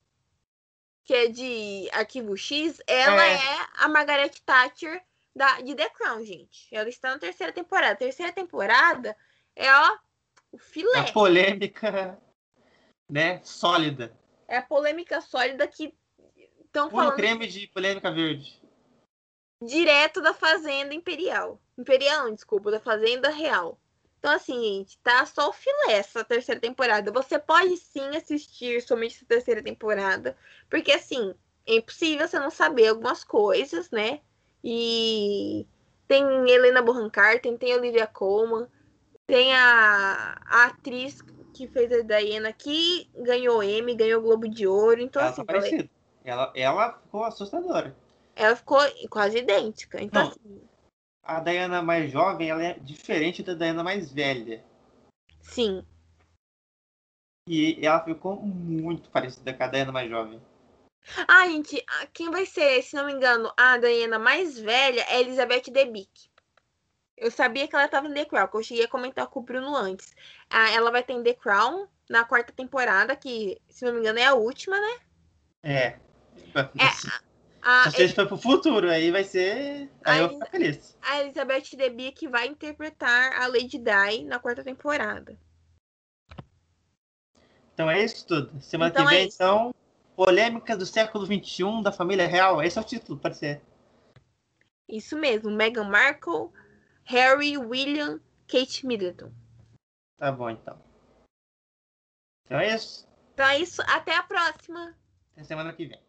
que é de Arquivo X, ela é, é a Margaret Thatcher da, de The Crown, gente. Ela está na terceira temporada. A terceira temporada é, ó, o filé. A polêmica, né, sólida. É a polêmica sólida que estão falando... creme de polêmica verde. Direto da Fazenda Imperial. Imperial, desculpa, da Fazenda Real. Então, assim, gente, tá só o filé essa terceira temporada. Você pode sim assistir somente essa terceira temporada, porque, assim, é impossível você não saber algumas coisas, né? E tem Helena Bonham Carter, tem Olivia Colman, tem a, a atriz que fez a Diana que ganhou Emmy, ganhou Globo de Ouro. Então, ela assim, tá falei, ela, ela ficou assustadora. Ela ficou quase idêntica. Então, Não, assim, a Diana mais jovem ela é diferente da Diana mais velha. Sim. E ela ficou muito parecida com a Diana mais jovem. Ah, gente, quem vai ser, se não me engano, a Diana mais velha é Elizabeth Debicki. Eu sabia que ela estava em The Crown, que eu cheguei a comentar com o Bruno antes. Ah, ela vai ter em The Crown na quarta temporada, que, se não me engano, é a última, né? É. é a, se a gente for pro futuro, aí vai ser. Aí eu vou ficar feliz. A Elizabeth Debicki vai interpretar a Lady Di na quarta temporada. Então é isso tudo. Semana então que vem, é então. Polêmica do século XXI da família real. Esse é o título, pode ser. Isso mesmo. Meghan Markle, Harry, William, Kate Middleton. Tá bom, então. Então é isso. Então é isso. Até a próxima. Até semana que vem.